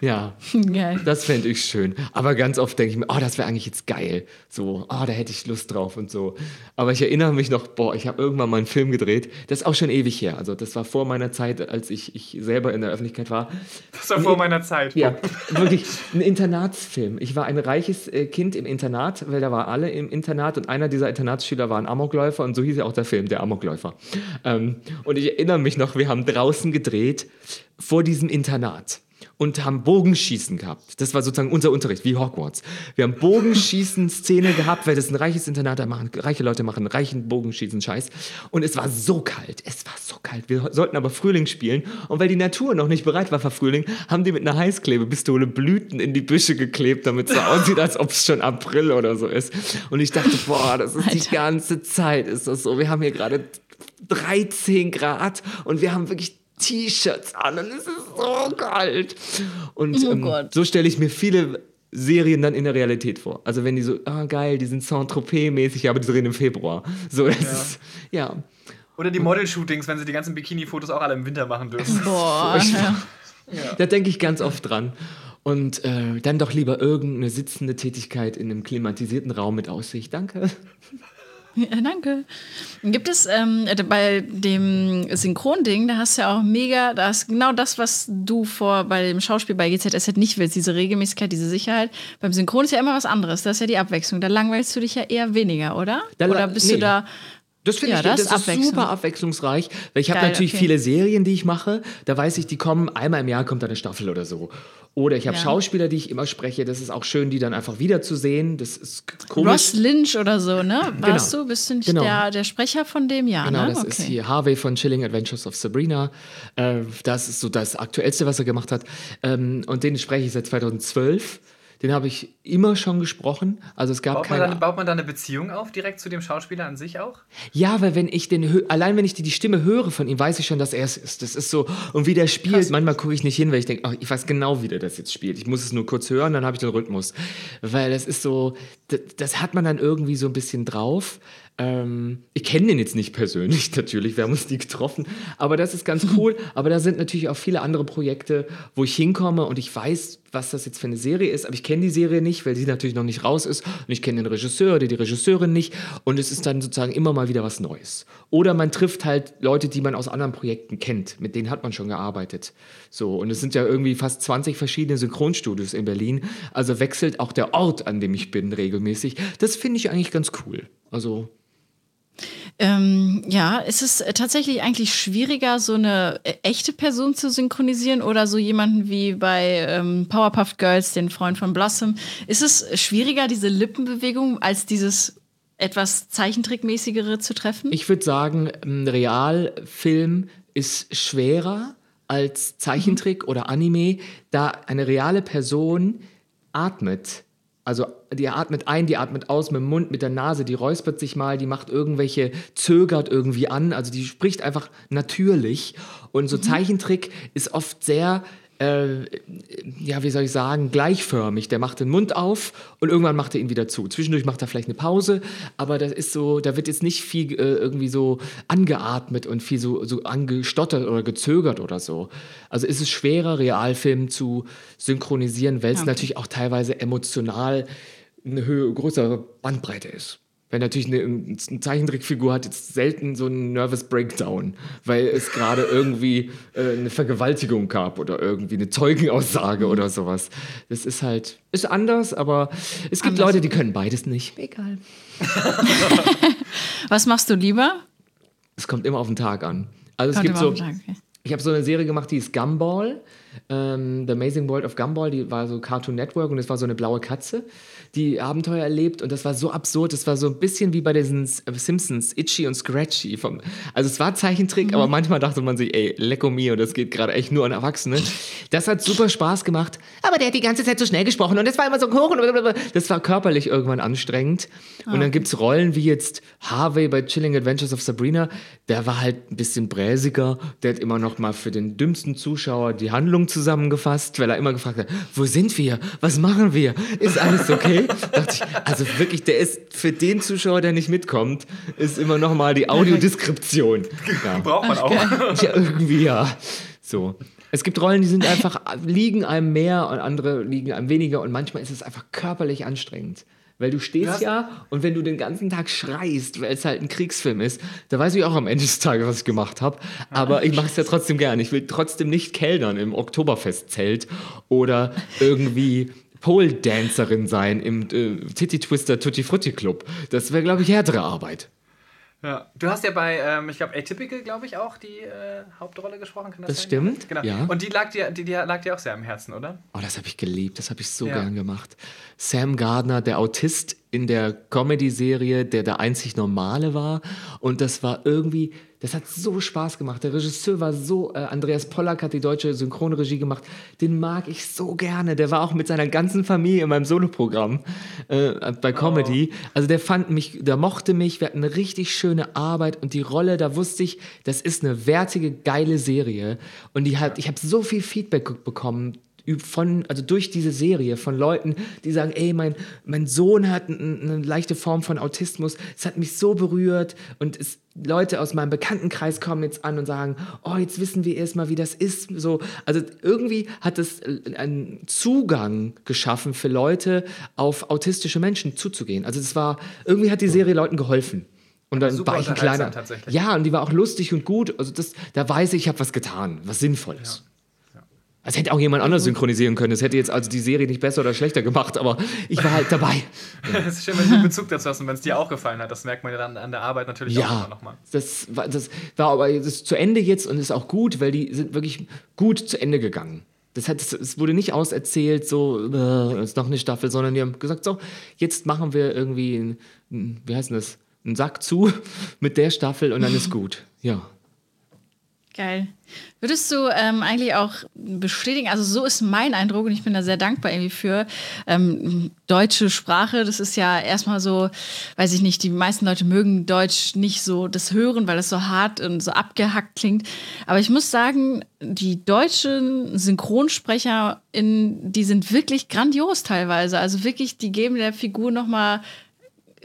Ja, Geil. das fände ich schön. Aber ganz oft denke ich mir, oh, das wäre eigentlich jetzt geil. So, oh, da hätte ich Lust drauf und so. Aber ich erinnere mich noch, boah, ich habe irgendwann mal einen Film gedreht. Das ist auch schon ewig her. Also, das war vor meiner Zeit, als ich, ich selber in der Öffentlichkeit war. Das war vor meiner Zeit. Ja, wirklich ein Internatsfilm. Ich war ein reiches äh, Kind im Internat, weil da war alle im Internat und einer dieser Internatsschüler war ein Amokläufer und so hieß ja auch der Film, der Amokläufer. Ähm, und ich erinnere mich noch, wir haben draußen gedreht vor diesem Internat und haben Bogenschießen gehabt. Das war sozusagen unser Unterricht, wie Hogwarts. Wir haben Bogenschießen-Szene gehabt, weil das ein reiches Internat, da machen reiche Leute machen reichen Bogenschießen-Scheiß. Und es war so kalt, es war so kalt. Wir sollten aber Frühling spielen und weil die Natur noch nicht bereit war für Frühling, haben die mit einer Heißklebepistole Blüten in die Büsche geklebt, damit es so aussieht, als ob es schon April oder so ist. Und ich dachte, boah, das ist die ganze Zeit, ist das so. Wir haben hier gerade 13 Grad und wir haben wirklich T-Shirts an und es ist so kalt. Und Oh ähm, Gott. so stelle ich mir viele Serien dann in der Realität vor. Also wenn die so, ah geil, die sind Saint-Tropez-mäßig, aber die drehen im Februar. So, das Ja. ist, ja. Oder die Model-Shootings, wenn sie die ganzen Bikini-Fotos auch alle im Winter machen dürfen. Boah. Ja. Da denke ich ganz oft dran. Und äh, dann doch lieber irgendeine sitzende Tätigkeit in einem klimatisierten Raum mit Aussicht. Danke. Ja, danke. Gibt es ähm, bei dem Synchronding, da hast du ja auch mega, da ist genau das, was du vor bei dem Schauspiel bei GZSZ nicht willst, diese Regelmäßigkeit, diese Sicherheit. Beim Synchron ist ja immer was anderes, das ist ja die Abwechslung. Da langweilst du dich ja eher weniger, oder? Da oder bist nee. du da. Das finde Ja, ich, das das, ist super abwechslungsreich. Weil ich habe natürlich okay. viele Serien, die ich mache. Da weiß ich, die kommen einmal im Jahr kommt eine Staffel oder so. Oder ich habe Ja. Schauspieler, die ich immer spreche. Das ist auch schön, die dann einfach wiederzusehen. Das ist k- Ross komisch. Lynch oder so, ne? Warst Genau. du? Bist du nicht Genau. der, der Sprecher von dem Jahr, Genau, ne? das ist hier Harvey von Chilling Adventures of Sabrina. Äh, das ist so das Aktuellste, was er gemacht hat. Ähm, und den spreche ich seit 2012. Den habe ich immer schon gesprochen. Also es gab Baut man, keine. dann, baut man da eine Beziehung auf, direkt zu dem Schauspieler an sich auch? Ja, weil wenn ich den, allein wenn ich die, die Stimme höre von ihm, weiß ich schon, dass er es ist. Das ist so, und wie der spielt, manchmal gucke ich nicht hin, weil ich denke, ach, ich weiß genau, wie der das jetzt spielt. Ich muss es nur kurz hören, dann habe ich den Rhythmus. Weil das ist so, das, das hat man dann irgendwie so ein bisschen drauf. Ähm, ich kenne den jetzt nicht persönlich, natürlich, wir haben uns nie getroffen, aber das ist ganz cool. Aber da sind natürlich auch viele andere Projekte, wo ich hinkomme und ich weiß, was das jetzt für eine Serie ist, aber ich kenne die Serie nicht, weil sie natürlich noch nicht raus ist und ich kenne den Regisseur oder die Regisseurin nicht und es ist dann sozusagen immer mal wieder was Neues. Oder man trifft halt Leute, die man aus anderen Projekten kennt, mit denen hat man schon gearbeitet. So, und es sind ja irgendwie fast 20 verschiedene Synchronstudios in Berlin, also wechselt auch der Ort, an dem ich bin, regelmäßig. Das finde ich eigentlich ganz cool. Also, Ähm, ja, ist es äh, tatsächlich eigentlich schwieriger, so eine äh, echte Person zu synchronisieren oder so jemanden wie bei ähm, Powerpuff Girls, den Freund von Blossom? Ist es schwieriger, diese Lippenbewegung, als dieses etwas Zeichentrickmäßigere zu treffen? Ich würde sagen, ein Realfilm ist schwerer als Zeichentrick oder Anime, da eine reale Person atmet. Also die atmet ein, die atmet aus mit dem Mund, mit der Nase, die räuspert sich mal, die macht irgendwelche, zögert irgendwie an, also die spricht einfach natürlich. Und so Zeichentrick ist oft sehr, äh, ja, wie soll ich sagen, gleichförmig. Der macht den Mund auf und irgendwann macht er ihn wieder zu. Zwischendurch macht er vielleicht eine Pause, aber das ist so, da wird jetzt nicht viel äh, irgendwie so angeatmet und viel so, so angestottert oder gezögert oder so. Also ist es schwerer, Realfilm zu synchronisieren, weil es Okay. natürlich auch teilweise emotional eine Höhe, größere Bandbreite ist. Weil natürlich eine, eine Zeichentrickfigur hat jetzt selten so einen Nervous Breakdown, weil es gerade irgendwie äh, eine Vergewaltigung gab oder irgendwie eine Zeugenaussage oder sowas. Das ist halt, ist anders, aber es gibt Anders. Leute, die können beides nicht. Egal. Was machst du lieber? Es kommt immer auf den Tag an. Also es Kommt gibt immer so, Tag, okay. ich habe so eine Serie gemacht, die ist Gumball. Ähm, The Amazing World of Gumball, die war so Cartoon Network und das war so eine blaue Katze, die Abenteuer erlebt und das war so absurd. Das war so ein bisschen wie bei diesen Simpsons, Itchy und Scratchy. Vom, also es war Zeichentrick, aber manchmal dachte man sich, ey, lecko mio, das geht gerade echt nur an Erwachsene. Das hat super Spaß gemacht, aber der hat die ganze Zeit so schnell gesprochen und das war immer so hoch und blablabla. das war körperlich irgendwann anstrengend. Und dann gibt es Rollen wie jetzt Harvey bei Chilling Adventures of Sabrina, der war halt ein bisschen bräsiger, der hat immer noch mal für den dümmsten Zuschauer die Handlung zusammengefasst, weil er immer gefragt hat, wo sind wir? Was machen wir? Ist alles okay? Dachte ich, also wirklich, der ist für den Zuschauer, der nicht mitkommt, ist immer noch mal die Audiodeskription. Ja. Braucht man auch. Ja, irgendwie ja. So. Es gibt Rollen, die sind einfach, liegen einem mehr und andere liegen einem weniger und manchmal ist es einfach körperlich anstrengend. Weil du stehst hast- ja und wenn du den ganzen Tag schreist, weil es halt ein Kriegsfilm ist, da weiß ich auch am Ende des Tages, was ich gemacht habe. Aber ich mache es ja trotzdem gern. Ich will trotzdem nicht kellnern im Oktoberfestzelt oder irgendwie Pole-Dancerin sein im äh, Titty Twister Tutti Frutti Club. Das wäre, glaube ich, härtere Arbeit. Ja. Du hast ja bei, ähm, ich glaube, Atypical, glaube ich, auch die äh, Hauptrolle gesprochen. Kann das, Das sein? stimmt, Genau. ja. Und die lag, dir, die, die lag dir auch sehr am Herzen, oder? Oh, das habe ich geliebt, das habe ich so Ja. gern gemacht. Sam Gardner, der Autist in der Comedy-Serie, der der einzig Normale war. Und das war irgendwie, das hat so Spaß gemacht. Der Regisseur war so, äh, Andreas Pollack hat die deutsche Synchronregie gemacht. Den mag ich so gerne. Der war auch mit seiner ganzen Familie in meinem Soloprogramm äh, bei Comedy. Also der fand mich, der mochte mich. Wir hatten eine richtig schöne Arbeit und die Rolle, da wusste ich, das ist eine wertige, geile Serie. Und die hat, ich habe so viel Feedback bekommen von, also durch diese Serie von Leuten, die sagen, ey, mein, mein Sohn hat eine leichte Form von Autismus, es hat mich so berührt und es, Leute aus meinem Bekanntenkreis kommen jetzt an und sagen, oh, jetzt wissen wir erstmal, wie das ist. So, also irgendwie hat es einen Zugang geschaffen für Leute, auf autistische Menschen zuzugehen. Also es war, irgendwie hat die Serie Leuten geholfen. Und dann war ich ein kleiner. Ja, und die war auch lustig und gut. Also das, da weiß ich, ich habe was getan, was Sinnvolles. Es hätte auch jemand anders synchronisieren können. Es hätte jetzt also die Serie nicht besser oder schlechter gemacht, aber ich war halt dabei. Es ist schön, wenn du einen Bezug dazu hast und wenn es dir auch gefallen hat. Das merkt man ja dann an der Arbeit natürlich auch Ja, nochmal. das war, das war aber das ist zu Ende jetzt und ist auch gut, weil die sind wirklich gut zu Ende gegangen. Das hat, es wurde nicht auserzählt, so, äh, ist noch eine Staffel, sondern die haben gesagt, so, jetzt machen wir irgendwie, ein, ein, wie heißt denn das, einen Sack zu mit der Staffel und dann ist gut. Ja. Geil. Würdest du ähm, eigentlich auch bestätigen, also so ist mein Eindruck und ich bin da sehr dankbar irgendwie für ähm, deutsche Sprache. Das ist ja erstmal so, weiß ich nicht, die meisten Leute mögen Deutsch nicht so das hören, weil es so hart und so abgehackt klingt. Aber ich muss sagen, die deutschen Synchronsprecher, in, die sind wirklich grandios teilweise. Also wirklich, die geben der Figur nochmal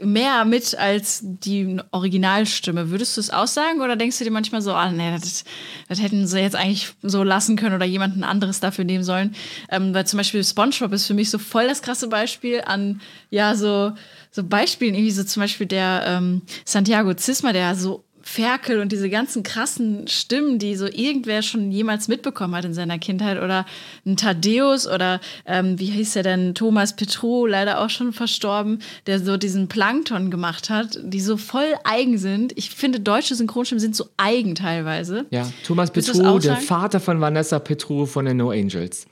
mehr mit als die Originalstimme. Würdest du es aussagen oder denkst du dir manchmal so, ah, nee, das, das hätten sie jetzt eigentlich so lassen können oder jemanden anderes dafür nehmen sollen? Ähm, weil zum Beispiel SpongeBob ist für mich so voll das krasse Beispiel an, ja, so, so Beispielen, irgendwie so zum Beispiel der ähm, Santiago Zisma, der so Ferkel und diese ganzen krassen Stimmen, die so irgendwer schon jemals mitbekommen hat in seiner Kindheit oder ein Thaddeus oder ähm, wie hieß er denn, Thomas Petrou, leider auch schon verstorben, der so diesen Plankton gemacht hat, die so voll eigen sind. Ich finde, deutsche Synchronstimmen sind so eigen teilweise. Ja, Thomas Petrou, der? Vater von Vanessa Petrou von den No Angels.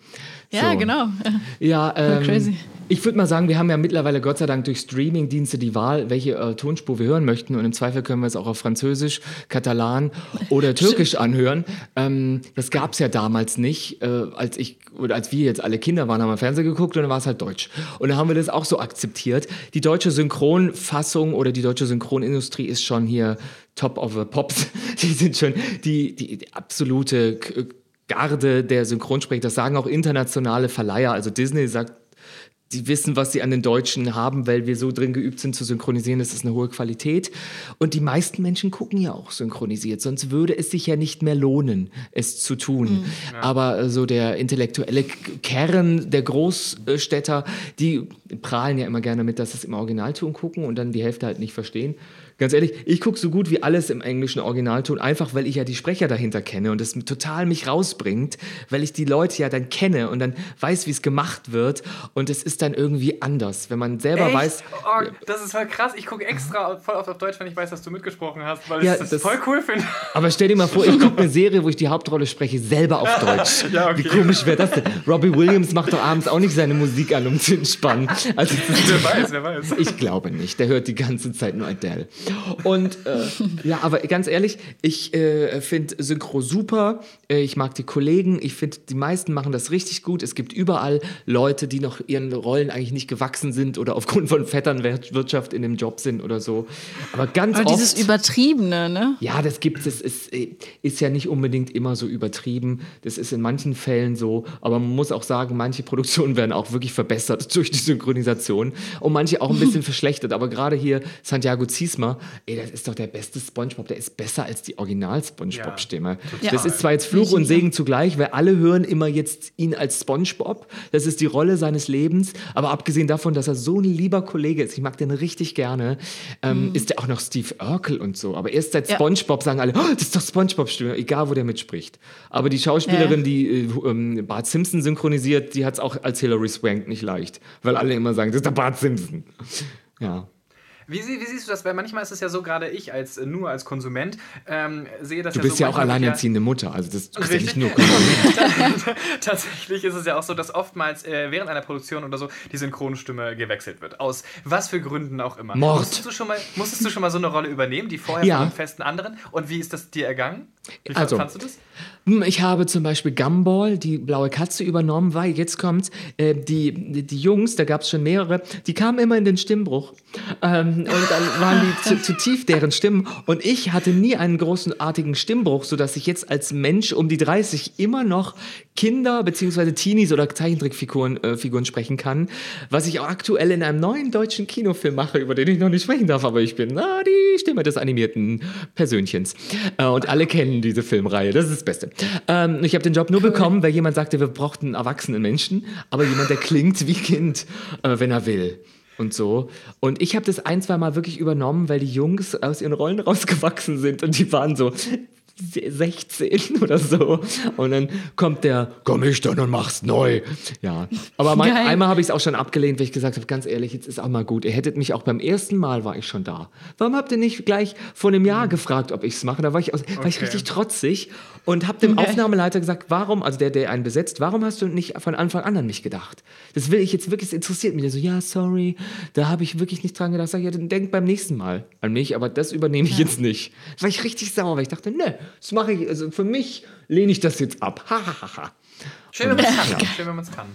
Ja, So. genau. Ja, ähm, crazy. ich würde mal sagen, wir haben ja mittlerweile Gott sei Dank durch Streaming-Dienste die Wahl, welche äh, Tonspur wir hören möchten. Und im Zweifel können wir es auch auf Französisch, Katalan oder Türkisch anhören. Ähm, das gab es ja damals nicht. Äh, als ich oder als wir jetzt alle Kinder waren, haben wir Fernsehen geguckt und dann war es halt Deutsch. Und dann haben wir das auch so akzeptiert. Die deutsche Synchronfassung oder die deutsche Synchronindustrie ist schon hier top of the pops. Die sind schon die, die, die absolute Garde der Synchronsprecher. Das sagen auch internationale Verleiher. Also Disney sagt, die wissen, was sie an den Deutschen haben, weil wir so drin geübt sind zu synchronisieren. Das ist eine hohe Qualität. Und die meisten Menschen gucken ja auch synchronisiert. Sonst würde es sich ja nicht mehr lohnen, es zu tun. Aber äh, so der intellektuelle Kern der Großstädter, die prahlen ja immer gerne mit, dass sie es im Originalton gucken und dann die Hälfte halt nicht verstehen. Ganz ehrlich, ich gucke so gut wie alles im englischen Originalton, einfach weil ich ja die Sprecher dahinter kenne und das total mich rausbringt, weil ich die Leute ja dann kenne und dann weiß, wie es gemacht wird und es ist dann irgendwie anders, wenn man selber Echt? weiß. Oh, das ist voll krass. Ich gucke extra voll oft auf Deutsch, wenn ich weiß, dass du mitgesprochen hast, weil Ja, ich das, das- voll cool finde. Aber stell dir mal vor, ich gucke eine Serie, wo ich die Hauptrolle spreche, selber auf Deutsch. Ja, okay. Wie komisch wäre das denn? Robbie Williams macht doch abends auch nicht seine Musik an, um zu entspannen. Also Wer weiß, wer weiß. Ich glaube nicht. Der hört die ganze Zeit nur Adele. Und äh, ja, aber ganz ehrlich, ich äh, finde Synchro super. Äh, ich mag die Kollegen. Ich finde, die meisten machen das richtig gut. Es gibt überall Leute, die noch ihren Rollen eigentlich nicht gewachsen sind oder aufgrund von Vetternwirtschaft in dem Job sind oder so. Aber ganz Aber oft. dieses Übertriebene, ne? Ja, das gibt es. Es ist, ist ja nicht unbedingt immer so übertrieben. Das ist in manchen Fällen so. Aber man muss auch sagen, manche Produktionen werden auch wirklich verbessert durch die Synchronisation und manche auch ein bisschen verschlechtert. Aber gerade hier Santiago Ey, das ist doch der beste Spongebob. Der ist besser als die Original-Spongebob-Stimme. Ja. Das ist zwar jetzt Fluch und Segen zugleich, weil alle hören immer jetzt ihn als Spongebob. Das ist die Rolle seines Lebens. Aber abgesehen davon, dass er so ein lieber Kollege ist, ich mag den richtig gerne, ähm, ist er auch noch Steve Urkel und so. Aber erst seit Ja. SpongeBob sagen alle, oh, das ist doch SpongeBob-Stimme, egal wo der mitspricht. Aber die Schauspielerin, Ja. die äh, ähm, Bart Simpson synchronisiert, die hat es auch als Hilary Swank nicht leicht. Weil alle immer sagen, das ist der Bart Simpson. Ja. Wie, wie siehst du das? Weil manchmal ist es ja so, gerade ich als äh, nur als Konsument ähm, sehe das Du ja bist so ja auch alleinerziehende Mutter, also das ist ja nicht nur Tatsächlich ist es ja auch so, dass oftmals äh, während einer Produktion oder so die Synchronstimme gewechselt wird. Aus was für Gründen auch immer. Mord. Musstest du schon mal, musstest du schon mal so eine Rolle übernehmen, die vorher Ja. von einem festen anderen? Und wie ist das dir ergangen? Wie Also, fandst du das? Hm, Ich habe zum Beispiel Gumball, die blaue Katze, übernommen, weil jetzt kommt's, äh, die, die, die Jungs, da gab es schon mehrere, die kamen immer in den Stimmbruch. Ähm, und dann waren die zu, zu tief, deren Stimmen. Und ich hatte nie einen großenartigen Stimmbruch, sodass ich jetzt als Mensch um die 30 immer noch Kinder bzw. Teenies oder Zeichentrickfiguren äh, Figuren sprechen kann. Was ich auch aktuell in einem neuen deutschen Kinofilm mache, über den ich noch nicht sprechen darf, aber ich bin na, die Stimme des animierten Persönchens. Äh, und alle kennen diese Filmreihe. Das ist das Beste. Ähm, ich habe den Job nur bekommen, weil jemand sagte, wir brauchten einen erwachsenen Menschen, aber jemand, der klingt wie Kind, äh, wenn er will. Und so. Und ich habe das ein, zwei Mal wirklich übernommen, weil die Jungs aus ihren Rollen rausgewachsen sind und die waren so 16 oder so. Und dann kommt der, komm ich dann und mach's neu. Ja. Aber mein, einmal habe ich es auch schon abgelehnt, weil ich gesagt habe, ganz ehrlich, jetzt ist auch mal gut. Ihr hättet mich auch beim ersten Mal war ich schon da. Warum habt ihr nicht gleich vor einem Jahr gefragt, ob ich es mache? Da war ich, aus, war ich Okay. richtig trotzig und habe dem Okay. Aufnahmeleiter gesagt, warum, also der, der einen besetzt, warum hast du nicht von Anfang an an mich gedacht? Das will ich jetzt wirklich, es interessiert mich. Der so, ja, sorry, da habe ich wirklich nicht dran gedacht. Sag ich, ja, dann denk beim nächsten Mal an mich, aber das übernehme ich jetzt nicht. Da war ich richtig sauer, weil ich dachte, ne, das mache ich, also für mich lehne ich das jetzt ab. Ha, ha, ha, ha. Schön, wenn man es kann. Schön, wenn man es kann.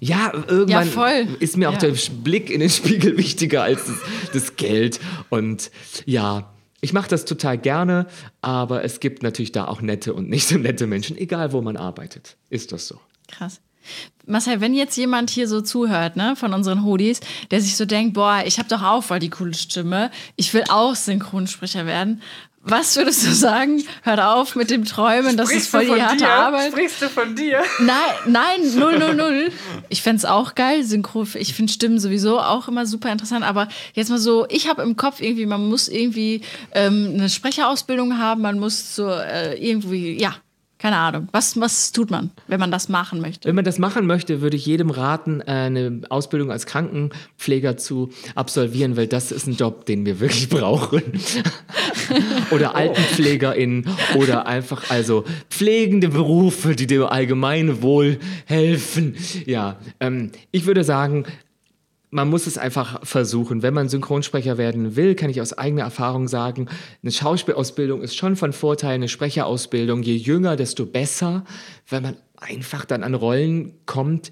Ja, irgendwann Ja, voll. ist mir auch Ja. der Blick in den Spiegel wichtiger als das, das Geld. Und ja, ich mache das total gerne, aber es gibt natürlich da auch nette und nicht so nette Menschen, egal wo man arbeitet. Ist das so? Krass. Marcel, wenn jetzt jemand hier so zuhört, ne, von unseren Hoodies, der sich so denkt, boah, ich habe doch auch voll die coole Stimme, ich will auch Synchronsprecher werden. Was würdest du sagen? Hört auf mit dem Träumen, das ist voll die harte dir? Arbeit. Sprichst du von dir? Nein, nein, null, null, null. Ich fänd's auch geil, Synchro. Ich finde Stimmen sowieso auch immer super interessant. Aber jetzt mal so, ich habe im Kopf irgendwie, man muss irgendwie ähm, eine Sprecherausbildung haben, man muss so äh, irgendwie, ja, keine Ahnung. Was, was tut man, wenn man das machen möchte? Wenn man das machen möchte, würde ich jedem raten, äh, eine Ausbildung als Krankenpfleger zu absolvieren, weil das ist ein Job, den wir wirklich brauchen. oder Altenpflegerin oder einfach also pflegende Berufe, die dem Allgemeinwohl helfen. Ja, ähm, ich würde sagen, man muss es einfach versuchen. Wenn man Synchronsprecher werden will, kann ich aus eigener Erfahrung sagen, eine Schauspielausbildung ist schon von Vorteil, eine Sprecherausbildung. Je jünger, desto besser, weil man einfach dann an Rollen kommt,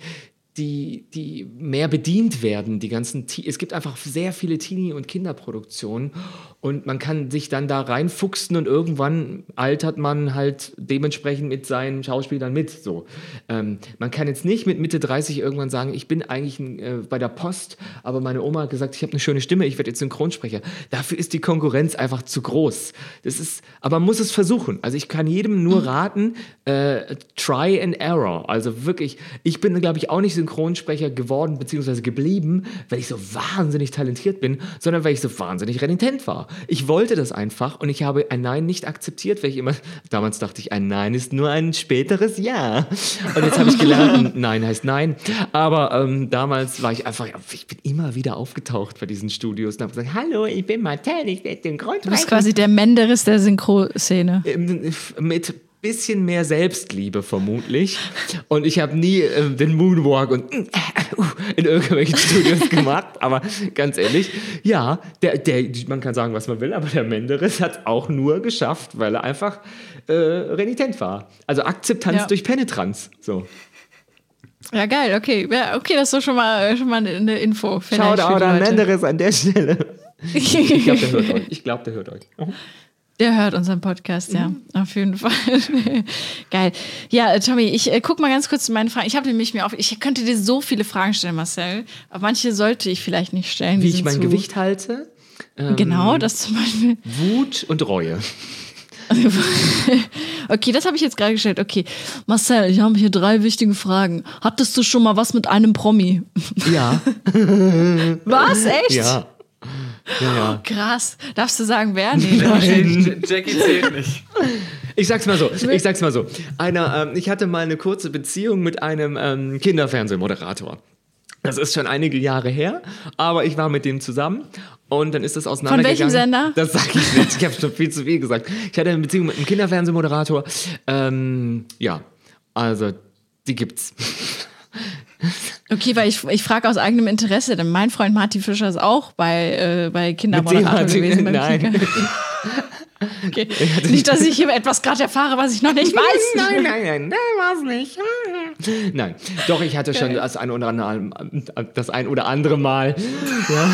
die, die mehr bedient werden. Die ganzen es gibt einfach sehr viele Teenie- und Kinderproduktionen und man kann sich dann da reinfuchsen und irgendwann altert man halt dementsprechend mit seinen Schauspielern mit. So. Ähm, man kann jetzt nicht mit Mitte 30 irgendwann sagen, ich bin eigentlich ein, äh, bei der Post, aber meine Oma hat gesagt, ich habe eine schöne Stimme, ich werde jetzt Synchronsprecher. Dafür ist die Konkurrenz einfach zu groß. Das ist, aber man muss es versuchen. Also ich kann jedem nur raten, äh, try and error. Also wirklich, ich bin, glaube ich, auch nicht Synchronsprecher geworden bzw. geblieben, weil ich so wahnsinnig talentiert bin, sondern weil ich so wahnsinnig renitent war. Ich wollte das einfach und ich habe ein Nein nicht akzeptiert, weil ich immer, damals dachte ich, ein Nein ist nur ein späteres Ja. Und jetzt habe ich gelernt, Nein heißt Nein. Aber ähm, damals war ich einfach, ich bin immer wieder aufgetaucht bei diesen Studios und habe gesagt, hallo, ich bin Martell, ich werde den Grund Du bist quasi der Menderes der Synchro-Szene. mit bisschen mehr Selbstliebe vermutlich. Und ich habe nie äh, den Moonwalk und äh, uh, in irgendwelchen Studios gemacht. Aber ganz ehrlich, ja, der, der, man kann sagen, was man will, aber der Menderes hat auch nur geschafft, weil er einfach äh, renitent war. Also Akzeptanz Ja. durch Penetranz. So. Ja, geil, okay. Ja, okay, das ist doch schon mal, schon mal eine Info. die an. Menderes an der Stelle. Ich glaube, der hört euch. Ich glaube, der hört euch. Der hört unseren Podcast, ja, auf jeden Fall. Geil. Ja, äh, Tommy, ich äh, guck mal ganz kurz zu meinen Fragen. Ich habe nämlich mir auf, ich könnte dir so viele Fragen stellen, Marcel, aber manche sollte ich vielleicht nicht stellen. Wie ich mein zu- Gewicht halte, ähm, Genau, das zum Beispiel. Wut und Reue. Okay, das habe ich jetzt gerade gestellt. Okay, Marcel, ich habe hier drei wichtige Fragen. Hattest du schon mal was mit einem Promi? Ja, Was? Echt? ja. Ja, ja. Krass. Darfst du sagen, wer? Nee. J- Jackie zählt nicht. Ich sag's mal so, ich sag's mal so. Einer, ähm, ich hatte mal eine kurze Beziehung mit einem ähm, Kinderfernsehmoderator. Das ist schon einige Jahre her, aber ich war mit dem zusammen und dann ist das auseinandergegangen. welchem Sender? Das sag ich nicht. Ich habe schon viel zu viel gesagt. Ich hatte eine Beziehung mit einem Kinderfernsehmoderator. Ähm, ja, also die gibt's. Okay, weil ich, ich frage aus eigenem Interesse, denn mein Freund Martin Fischer ist auch bei, äh, bei Kindermoderator gewesen. beim nein. Kika. Okay. Nicht, dass ich hier etwas gerade erfahre, was ich noch nicht weiß. Nein, nein, nein, nein, war's nicht. Nein, doch, ich hatte schon das ein oder andere, das ein oder andere Mal, ja,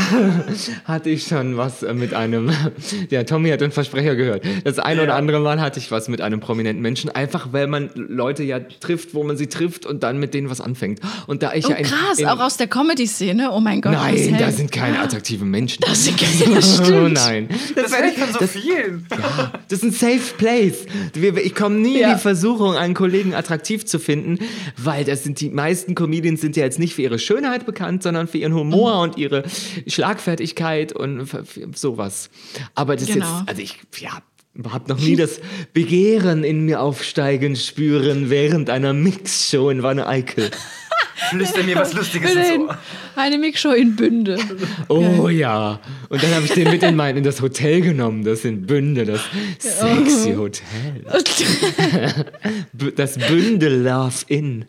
hatte ich schon was mit einem, ja, Tommy hat den Versprecher gehört. Das ein oder Ja. andere Mal hatte ich was mit einem prominenten Menschen, einfach weil man Leute ja trifft, wo man sie trifft und dann mit denen was anfängt. Und da ich Oh, ja in, krass, in, auch aus der Comedy-Szene. Oh mein Gott. Nein, da sind keine attraktiven Menschen. Das sind keine, das Oh stimmt. nein. Das höre ich von so vielen. Das ist ein Safe Place. Ich komme nie in Ja. die Versuchung, einen Kollegen attraktiv zu finden, weil das sind die meisten Comedians sind ja jetzt nicht für ihre Schönheit bekannt, sondern für ihren Humor Mhm. und ihre Schlagfertigkeit und sowas. Aber das Genau. jetzt, also ich, ja, habe noch nie das Begehren in mir aufsteigen spüren während einer Mixshow in Wanne Eickel. Flüster mir was Lustiges ins Ohr. Eine Mixshow in Bünde. Oh ja. Und dann habe ich den mit in mein in das Hotel genommen, das in Bünde, das sexy Hotel. Das Bündel Love Inn.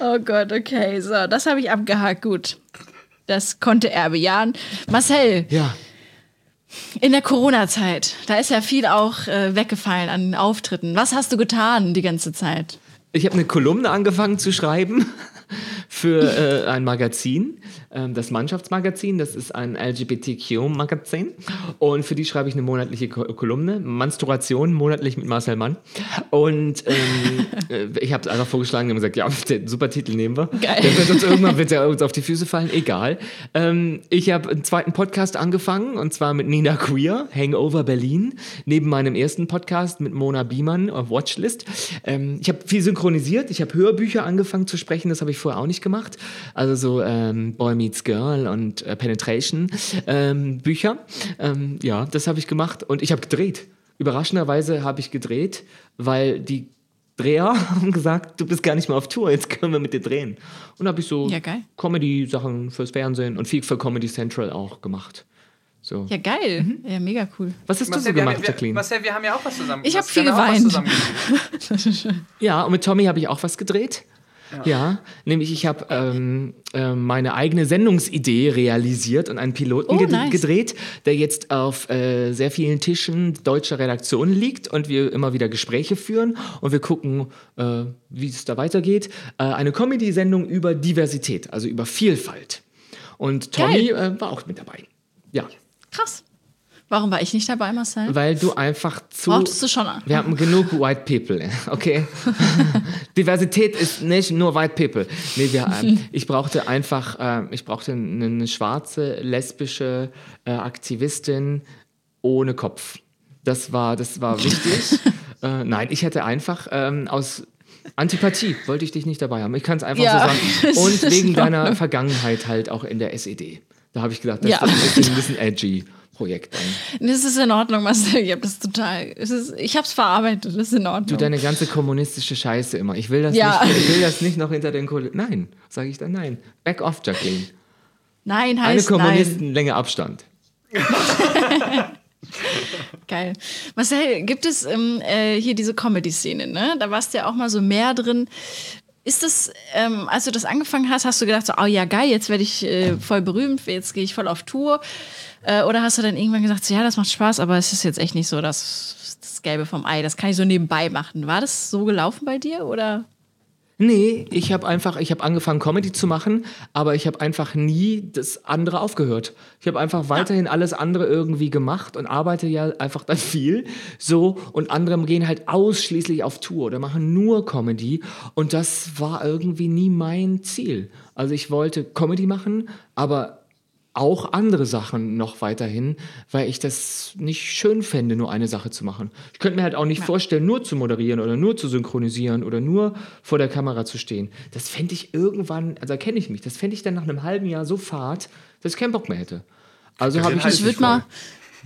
Oh Gott, okay, so, das habe ich abgehakt. Gut. Das konnte er bejahen. Marcel, Ja. in der Corona-Zeit, da ist ja viel auch äh, weggefallen an Auftritten. Was hast du getan die ganze Zeit? Ich habe eine Kolumne angefangen zu schreiben für äh, ein Magazin, das Mannschaftsmagazin. Das ist ein LGBTQ-Magazin. Und für die schreibe ich eine monatliche Ko Kolumne, Menstruation, monatlich mit Marcel Mann. Und ähm, äh, ich habe einfach vorgeschlagen, haben gesagt, ja, den super Titel nehmen wir. Geil. Der wird uns irgendwann wird der uns auf die Füße fallen, egal. Ähm, ich habe einen zweiten Podcast angefangen und zwar mit Nina Queer, Hangover Berlin, neben meinem ersten Podcast mit Mona Biemann auf Watchlist. Ähm, ich habe viel synchronisiert, ich habe Hörbücher angefangen zu sprechen, das habe ich vorher auch nicht gemacht. Also so ähm, Boy Meets Girl und äh, Penetration ähm, Bücher. Ähm, ja, das habe ich gemacht und ich habe gedreht. Überraschenderweise habe ich gedreht, weil die Dreher haben gesagt, du bist gar nicht mehr auf Tour, jetzt können wir mit dir drehen. Und habe ich so Ja. Comedy-Sachen fürs Fernsehen und viel für Comedy Central auch gemacht. So. Ja, geil. Ja, mega cool. Was hast du so Marcel, wir, gemacht, haben, wir, Jacqueline? Marcel, wir haben ja auch was zusammen Ich hab wir viel geweint. Ja, und mit Tommy habe ich auch was gedreht. Ja, nämlich ich habe ähm, äh, meine eigene Sendungsidee realisiert und einen Piloten Oh, ged nice. gedreht, der jetzt auf äh, sehr vielen Tischen deutscher Redaktionen liegt und wir immer wieder Gespräche führen und wir gucken, äh, wie es da weitergeht. Äh, eine Comedy-Sendung über Diversität, also über Vielfalt. Und Tommy äh, war auch mit dabei. Ja, Krass. Warum war ich nicht dabei, Marcel? weil du einfach zu. Brauchtest du schon an. Wir haben genug White People, okay? Diversität ist nicht nur White People. Nee, wir, ähm, ich brauchte einfach, äh, ich brauchte eine, schwarze, lesbische äh, Aktivistin ohne Kopf. Das war, das war wichtig. äh, nein, ich hätte einfach ähm, aus Antipathie wollte ich dich nicht dabei haben. Ich kann es einfach Ja, so sagen. Und wegen in deiner. Vergangenheit halt auch in der SED. Da habe ich gedacht, das Ja. ist ein bisschen edgy Projekt dann. Das ist in Ordnung, Marcel. Ich habe das total. Es ist, ich habe es verarbeitet. Das ist in Ordnung. Du, deine ganze kommunistische Scheiße immer. Ich will das, Ja. nicht, ich will das nicht noch hinter den Kollegen. Nein, sage ich dann nein. Back off, Jacqueline. nein heißt nein. Kommunistenlänge Abstand. Geil. Marcel, gibt es ähm, äh, hier diese Comedy-Szene, ne? Da warst du ja auch mal so mehr drin. Ist das, ähm, als du das angefangen hast, hast du gedacht, so, oh ja, geil, jetzt werde ich äh, voll berühmt, jetzt gehe ich voll auf Tour? Äh, oder hast du dann irgendwann gesagt, so, ja, das macht Spaß, aber es ist jetzt echt nicht so das, das Gelbe vom Ei, das kann ich so nebenbei machen. War das so gelaufen bei dir oder? Nee, ich habe einfach, ich habe angefangen Comedy zu machen, aber ich habe einfach nie das andere aufgehört. Ich habe einfach weiterhin alles andere irgendwie gemacht und arbeite ja einfach dann viel so und andere gehen halt ausschließlich auf Tour oder machen nur Comedy und das war irgendwie nie mein Ziel. Also ich wollte Comedy machen, aber auch andere Sachen noch weiterhin, weil ich das nicht schön fände, nur eine Sache zu machen. Ich könnte mir halt auch nicht vorstellen, nur zu moderieren oder nur zu synchronisieren oder nur vor der Kamera zu stehen. Das fände ich irgendwann, also erkenne ich mich, das fände ich dann nach einem halben Jahr so fad, dass ich keinen Bock mehr hätte. Also habe ich Ich würde mal,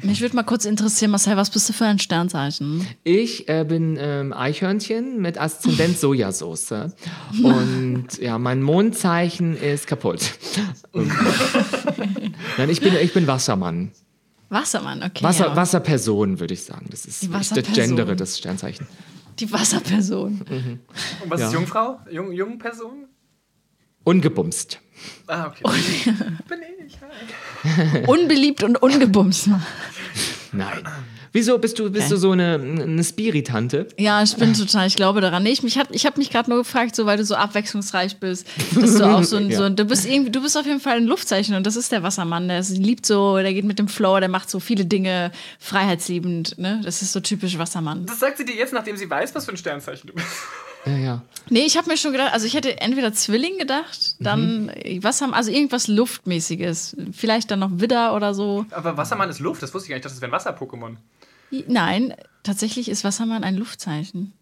mich würde mal kurz interessieren, Marcel, was bist du für ein Sternzeichen? Ich äh, bin ähm, Eichhörnchen mit Aszendent Sojasauce. Und ja, mein Mondzeichen ist kaputt. Nein, ich bin, ich bin Wassermann. Wassermann, okay. Wasser, ja. Wasserperson, würde ich sagen. Das ist das. Gendere, das Sternzeichen. Die Wasserperson. Und was Ja. ist Jungfrau? Jung, Jungperson? Ungebumst. Ah, okay. Bin ich. Hi. Unbeliebt und ungebumst. Nein. Wieso bist du, bist du so eine, eine Spiritante? Ja, ich bin total, ich glaube daran. Nee, ich mich hat, ich habe mich gerade nur gefragt, so weil du so abwechslungsreich bist, dass du auch so ein, Ja. so ein, du bist irgendwie, du bist auf jeden Fall ein Luftzeichen und das ist der Wassermann. Der ist, liebt so, der geht mit dem Flow, der macht so viele Dinge freiheitsliebend. Ne, das ist so typisch Wassermann. Das sagt sie dir jetzt, nachdem sie weiß, was für ein Sternzeichen du bist. Ja, ja. Nee, ich habe mir schon gedacht, also ich hätte entweder Zwilling gedacht, dann was haben, also irgendwas luftmäßiges, vielleicht dann noch Widder oder so. Aber Wassermann ist Luft, das wusste ich gar nicht, das wäre ein Wasser-Pokémon. Nein, tatsächlich ist Wassermann ein Luftzeichen.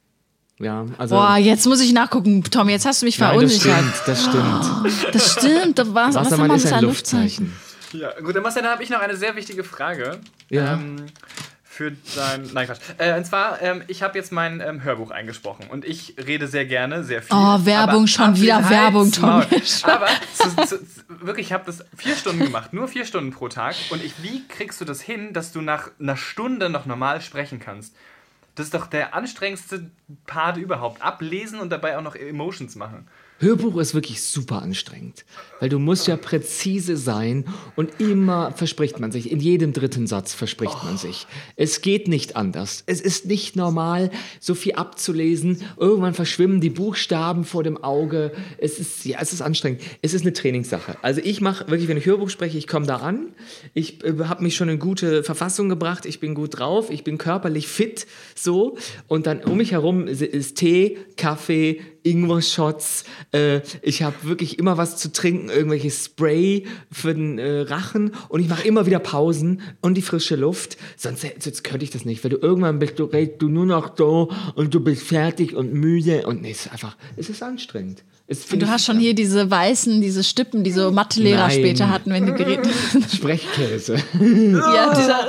ja also, Boah, jetzt muss ich nachgucken, Tom. Jetzt hast du mich nein, das verunsichert. stimmt, das stimmt. Das stimmt. Da war, Wassermann ist ein Luftzeichen. Ja, gut, dann Marcel, dann habe ich noch eine sehr wichtige Frage. Ja. Ähm, für dein. Nein, Quatsch. Äh, und zwar, ähm, ich habe jetzt mein ähm, Hörbuch eingesprochen und ich rede sehr gerne, sehr viel. Oh, Werbung, aber schon wieder Werbung. Tom. Aber zu, zu, wirklich, ich habe das vier Stunden gemacht, nur vier Stunden pro Tag. Und ich, wie kriegst du das hin, dass du nach einer Stunde noch normal sprechen kannst? Das ist doch der anstrengendste Part überhaupt. Ablesen und dabei auch noch Emotions machen. Hörbuch ist wirklich super anstrengend, weil du musst ja präzise sein und immer verspricht man sich, in jedem dritten Satz verspricht man sich. Es geht nicht anders. Es ist nicht normal, so viel abzulesen. Irgendwann verschwimmen die Buchstaben vor dem Auge. Es ist, ja, es ist anstrengend. Es ist eine Trainingssache. Also ich mache wirklich, wenn ich Hörbuch spreche, ich komme da an. Ich äh, habe mich schon in gute Verfassung gebracht. Ich bin gut drauf. Ich bin körperlich fit, so. Und dann um mich herum ist, ist Tee, Kaffee, Ingwer-Shots. Äh, ich habe wirklich immer was zu trinken, irgendwelches Spray für den äh, Rachen und ich mache immer wieder Pausen und die frische Luft. Sonst, sonst könnte ich das nicht, weil du irgendwann bist du, redest du nur noch so und du bist fertig und müde und nee, es ist einfach, es ist anstrengend. Du hast schon hier diese weißen, diese Stippen, die so Mathelehrer später hatten, wenn die geredet haben. Sprechkäse. ja, dieser.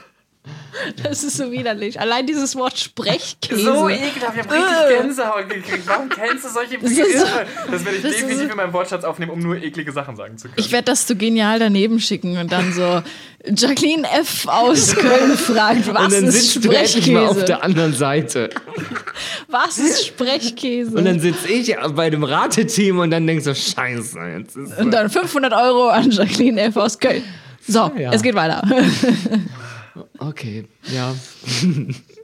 Das ist so widerlich. Allein dieses Wort Sprechkäse. So ekelhaft, ich habe richtig Gänsehaut gekriegt. Warum kennst du solche ist so- Das werde ich das definitiv so- in meinem Wortschatz aufnehmen, um nur eklige Sachen sagen zu können. Ich werde das so genial daneben schicken und dann so Jacqueline F. aus Köln fragt, was und dann ist sitzt du endlich mal auf Sprechkäse? der anderen Seite. Was ist Sprechkäse? Und dann sitze ich bei dem Rateteam und dann denkst du, scheiße, jetzt ist Und dann 500 Euro an Jacqueline F. aus Köln. So, Ja. es geht weiter. Okay, ja.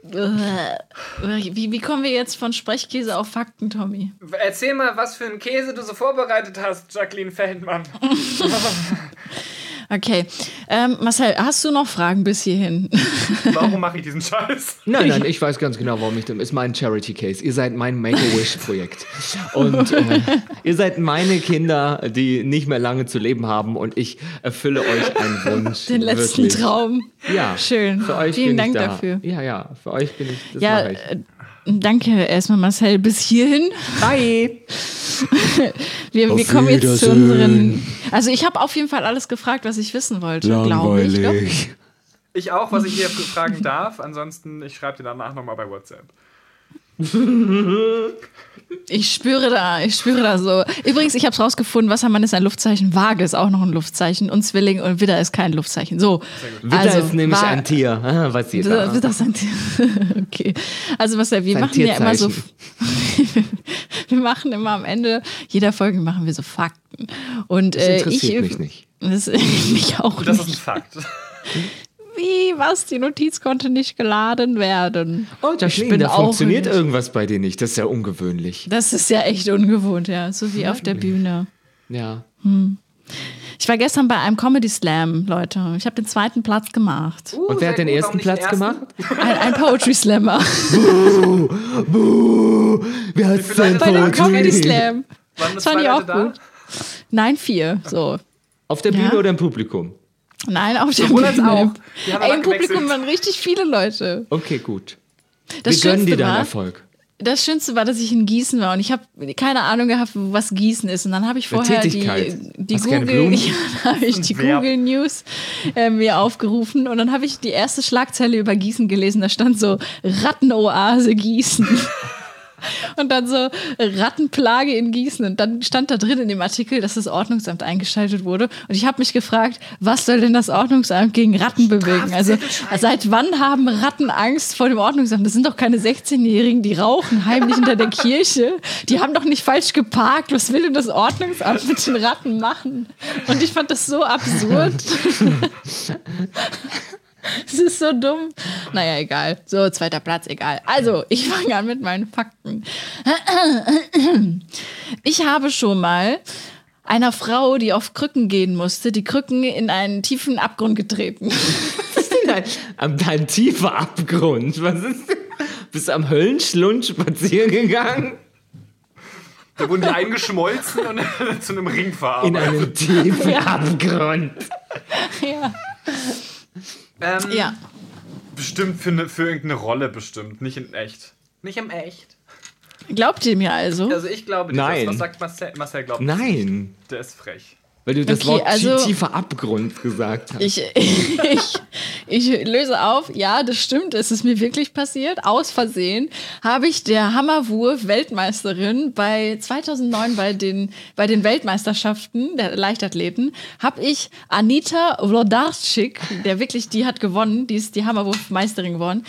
wie, wie kommen wir jetzt von Sprechkäse auf Fakten, Tommy? Erzähl mal, was für einen Käse du so vorbereitet hast, Jacqueline Feldmann. Okay. Ähm, Marcel, hast du noch Fragen bis hierhin? Warum mache ich diesen Scheiß? Nein, nein, ich weiß ganz genau, warum ich das ist mein Charity Case. Ihr seid mein Make-A-Wish-Projekt. Und äh, ihr seid meine Kinder, die nicht mehr lange zu leben haben und ich erfülle euch einen Wunsch. Den letzten wirklich. Traum. Ja, Schön. Für euch Vielen bin Dank ich da. dafür. Ja, ja, für euch bin ich. Das Ja, mache ich. Danke erstmal Marcel bis hierhin. Bye. Wir, wir kommen jetzt zu unseren. Also ich habe auf jeden Fall alles gefragt, was ich wissen wollte, glaube ich. Glaub- Langweilig. Ich auch, was ich hier fragen darf. Ansonsten, ich schreibe dir danach nochmal bei WhatsApp. Ich spüre da, ich spüre da so. Übrigens, ich habe es rausgefunden, Wassermann ist ein Luftzeichen, Waage ist auch noch ein Luftzeichen und Zwilling und Widder ist kein Luftzeichen. So. Widder also, ist nämlich ein Tier. Ah, Was ihr Widder, ist ein Tier. Okay. Also was wir Sein machen ja immer so. Wir machen immer am Ende jeder Folge machen wir so Fakten. Und Das äh, interessiert ich mich nicht. Das, mich auch Das ist ein nicht. Fakt. Wie, was? Die Notiz konnte nicht geladen werden. Oh, Ich Jacqueline, bin da auch funktioniert nicht. irgendwas bei dir nicht. Das ist ja ungewöhnlich. Das ist ja echt ungewohnt, ja. So wie auf der Bühne. Ja. Ich war gestern bei einem Comedy Slam, Leute. Ich habe den zweiten Platz gemacht. Uh, Und wer hat den gut. ersten Platz den gemacht? Ein, ein Poetry Slammer. Wer hat Leute bei dem Poetry? Comedy Slam. Waren Das zwei fand ich auch da? gut. Nein, vier. So. Auf der Bühne Ja. oder im Publikum? Nein, auf der Sowohl als Bühne. auch. Die haben Ey, im Publikum waren richtig viele Leute. Okay, gut. Das Wir gönnen dir Schönste deinen war, Erfolg. das Schönste war, dass ich in Gießen war und ich habe keine Ahnung gehabt, was Gießen ist. Und dann habe ich vorher die, die Hast Google, ja, habe ich die Verb. Google News äh, mir aufgerufen und dann habe ich die erste Schlagzeile über Gießen gelesen. Da stand so Rattenoase Gießen. Und dann so Rattenplage in Gießen. Und dann stand da drin in dem Artikel, dass das Ordnungsamt eingeschaltet wurde. Und ich habe mich gefragt, was soll denn das Ordnungsamt gegen Ratten bewegen? Also seit wann haben Ratten Angst vor dem Ordnungsamt? Das sind doch keine 16-Jährigen, die rauchen heimlich hinter der Kirche. Die haben doch nicht falsch geparkt. Was will denn das Ordnungsamt mit den Ratten machen? Und ich fand das so absurd. Es ist so dumm. Naja, egal. So, zweiter Platz, egal. Also, ich fange an mit meinen Fakten. Ich habe schon mal einer Frau, die auf Krücken gehen musste, die Krücken in einen tiefen Abgrund getreten. Ein, ein, ein tiefer Abgrund. Was ist Bist du am Höllenschlund spazieren gegangen? Da wurden die eingeschmolzen und zu einem Ring In verarbeitet. einen tiefen Abgrund. ja. Ähm, ja. Bestimmt für, eine, für irgendeine Rolle, bestimmt. Nicht in echt. Nicht im echt. Glaubt ihr mir also? Also ich glaube dir Nein. das. Was sagt Marcel? Marcel glaubt Nein. nicht. Der ist frech. Weil du das Okay, Wort also- tiefer Abgrund gesagt hast. Ich, ich, ich löse auf, ja, das stimmt, es ist mir wirklich passiert. Aus Versehen habe ich der Hammerwurf Weltmeisterin bei 2009 bei den, bei den Weltmeisterschaften der Leichtathleten, habe ich Anita Wlodarczyk, der wirklich, die hat gewonnen, die ist die Hammerwurfmeisterin geworden,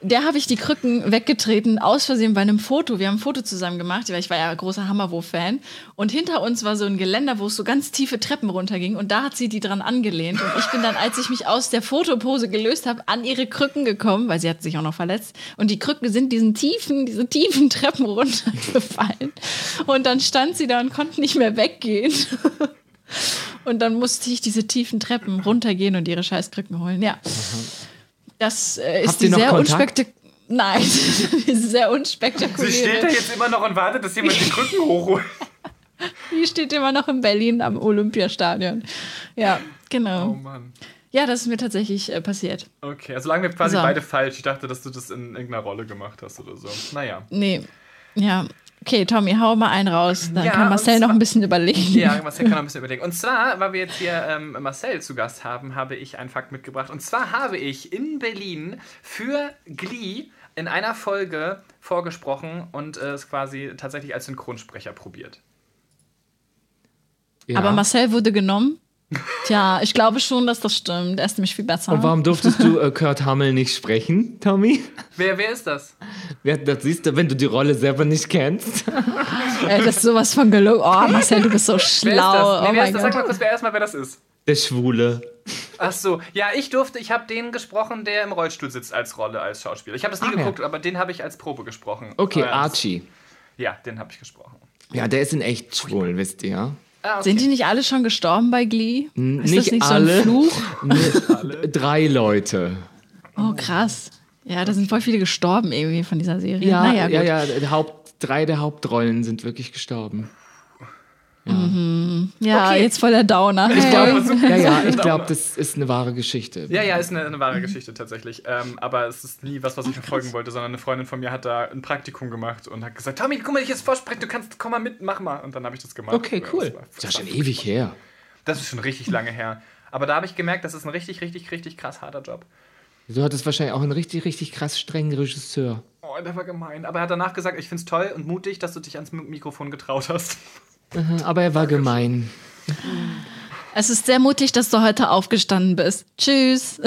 der habe ich die Krücken weggetreten, aus Versehen bei einem Foto. Wir haben ein Foto zusammen gemacht, weil ich war ja großer Hammerwurf-Fan. Und hinter uns war so ein Geländer, wo es so ganz tiefe Treppen runterging. Und da hat sie die dran angelehnt. Und ich bin dann, als ich mich aus der Fotopose gelöst habe, an ihre Krücken gekommen, weil sie hat sich auch noch verletzt. Und die Krücken sind diesen tiefen, diese tiefen Treppen runtergefallen. Und dann stand sie da und konnte nicht mehr weggehen. Und dann musste ich diese tiefen Treppen runtergehen und ihre scheiß Krücken holen. Ja. Das äh, ist die noch sehr Kontakt? unspektakulär. Nein, sehr Sie unspektakulär. steht da jetzt immer noch und wartet, dass jemand die Krücken hochholt. Die steht immer noch in Berlin am Olympiastadion. Ja, Oh genau. Mann. Ja, das ist mir tatsächlich äh, passiert. Okay, also lagen wir quasi So. beide falsch. Ich dachte, dass du das in irgendeiner Rolle gemacht hast oder so. Naja. Nee, ja. Okay, Tommy, hau mal einen raus. Dann Ja, kann Marcel und noch zwar- ein bisschen überlegen. Ja, Marcel kann noch ein bisschen überlegen. Und zwar, weil wir jetzt hier ähm, Marcel zu Gast haben, habe ich einen Fakt mitgebracht. Und zwar habe ich in Berlin für Glee in einer Folge vorgesprochen und äh, es quasi tatsächlich als Synchronsprecher probiert. Ja. Aber Marcel wurde genommen. Tja, ich glaube schon, dass das stimmt. Er ist nämlich viel besser. Und warum durftest du äh, Kurt Hammel nicht sprechen, Tommy? Wer, wer ist das? Wer, das siehst du, wenn du die Rolle selber nicht kennst. Ey, das ist sowas von gelogen. Oh, Marcel, du bist so Wer schlau. ist das? Nee, oh wer mein ist das? Sag mal kurz, wer erstmal, wer das ist. Der Schwule. Ach so, ja, ich durfte, ich habe den gesprochen, der im Rollstuhl sitzt als Rolle, als Schauspieler. Ich habe das nie Ah, ja. geguckt, aber den habe ich als Probe gesprochen. Okay, Äh, Archie. Ja, den habe ich gesprochen. Ja, der ist in echt schwul, wisst ihr. Ah, okay. Sind die nicht alle schon gestorben bei Glee? Ist nicht das nicht alle. so ein Fluch? Drei Leute. Oh, krass. Ja, da sind voll viele gestorben irgendwie von dieser Serie. Ja, naja, gut. ja, ja, Haupt, drei der Hauptrollen sind wirklich gestorben. Ja, Okay. jetzt voll der Downer. Ich glaube, ja, ja, ich glaube, das ist eine wahre Geschichte. Ja, ja, ist eine, eine wahre Geschichte tatsächlich. Ähm, aber es ist nie was, was ich verfolgen wollte, sondern eine Freundin von mir hat da ein Praktikum gemacht und hat gesagt: Tommy, guck mal, ich jetzt vorsprechen, du kannst, komm mal mit, mach mal. Und dann habe ich das gemacht. Okay, cool. das Das ist ja schon ewig her. Das ist schon richtig lange her. Aber da habe ich gemerkt, das ist ein richtig, richtig, richtig krass harter Job. Du hattest wahrscheinlich auch einen richtig, richtig krass strengen Regisseur. Oh, der war gemein. Aber er hat danach gesagt, ich finde es toll und mutig, dass du dich ans Mikrofon getraut hast. Aha, Aber er war gemein. Es ist sehr mutig, dass du heute aufgestanden bist. Tschüss.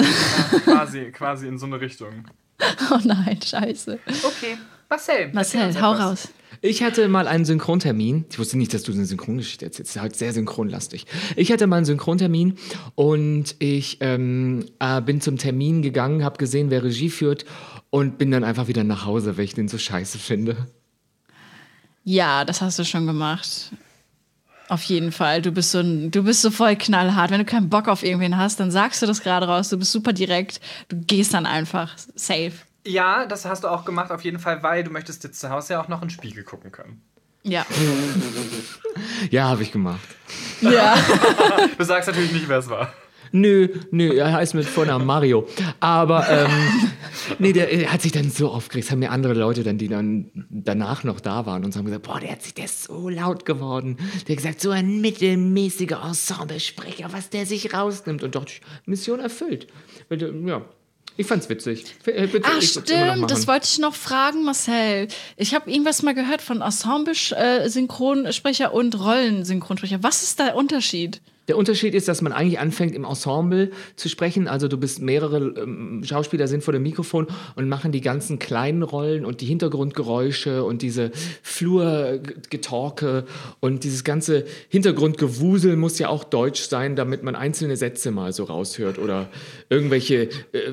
quasi, quasi in so eine Richtung. Oh nein, scheiße. Okay, Marcel. Marcel, hau etwas. raus. Ich hatte mal einen Synchrontermin. Ich wusste nicht, dass du eine Synchrongeschichte erzählst. Das ist halt sehr synchronlastig. Ich hatte mal einen Synchrontermin und ich ähm, äh, bin zum Termin gegangen, habe gesehen, wer Regie führt und bin dann einfach wieder nach Hause, weil ich den so scheiße finde. Ja, das hast du schon gemacht. Auf jeden Fall. Du bist so du bist so voll knallhart. Wenn du keinen Bock auf irgendwen hast, dann sagst du das gerade raus. Du bist super direkt. Du gehst dann einfach safe. Ja, das hast du auch gemacht, auf jeden Fall, weil du möchtest jetzt zu Hause ja auch noch in den Spiegel gucken können. Ja. Ja, habe ich gemacht. ja. Du sagst natürlich nicht, wer es war. Nö, nö, er heißt mit Vornamen Mario. Aber ähm, nee, der, er hat sich dann so aufgeregt. Das haben mir andere Leute dann, die dann danach noch da waren und haben gesagt, boah, der hat sich, der ist so laut geworden. Der hat gesagt, so ein mittelmäßiger Ensemblesprecher, was der sich rausnimmt. Und doch, Mission erfüllt. Äh, Ja, ich fand's witzig. Äh, bitte, Ach, stimmt. Das wollte ich noch fragen, Marcel. Ich habe irgendwas mal gehört von Ensemble-Synchronsprecher und Rollensynchronsprecher. Was ist der Unterschied? Der Unterschied ist, dass man eigentlich anfängt, im Ensemble zu sprechen. Also du bist mehrere ähm, Schauspieler sind vor dem Mikrofon und machen die ganzen kleinen Rollen und die Hintergrundgeräusche und diese Flurgetalke und dieses ganze Hintergrundgewusel muss ja auch deutsch sein, damit man einzelne Sätze mal so raushört oder irgendwelche äh,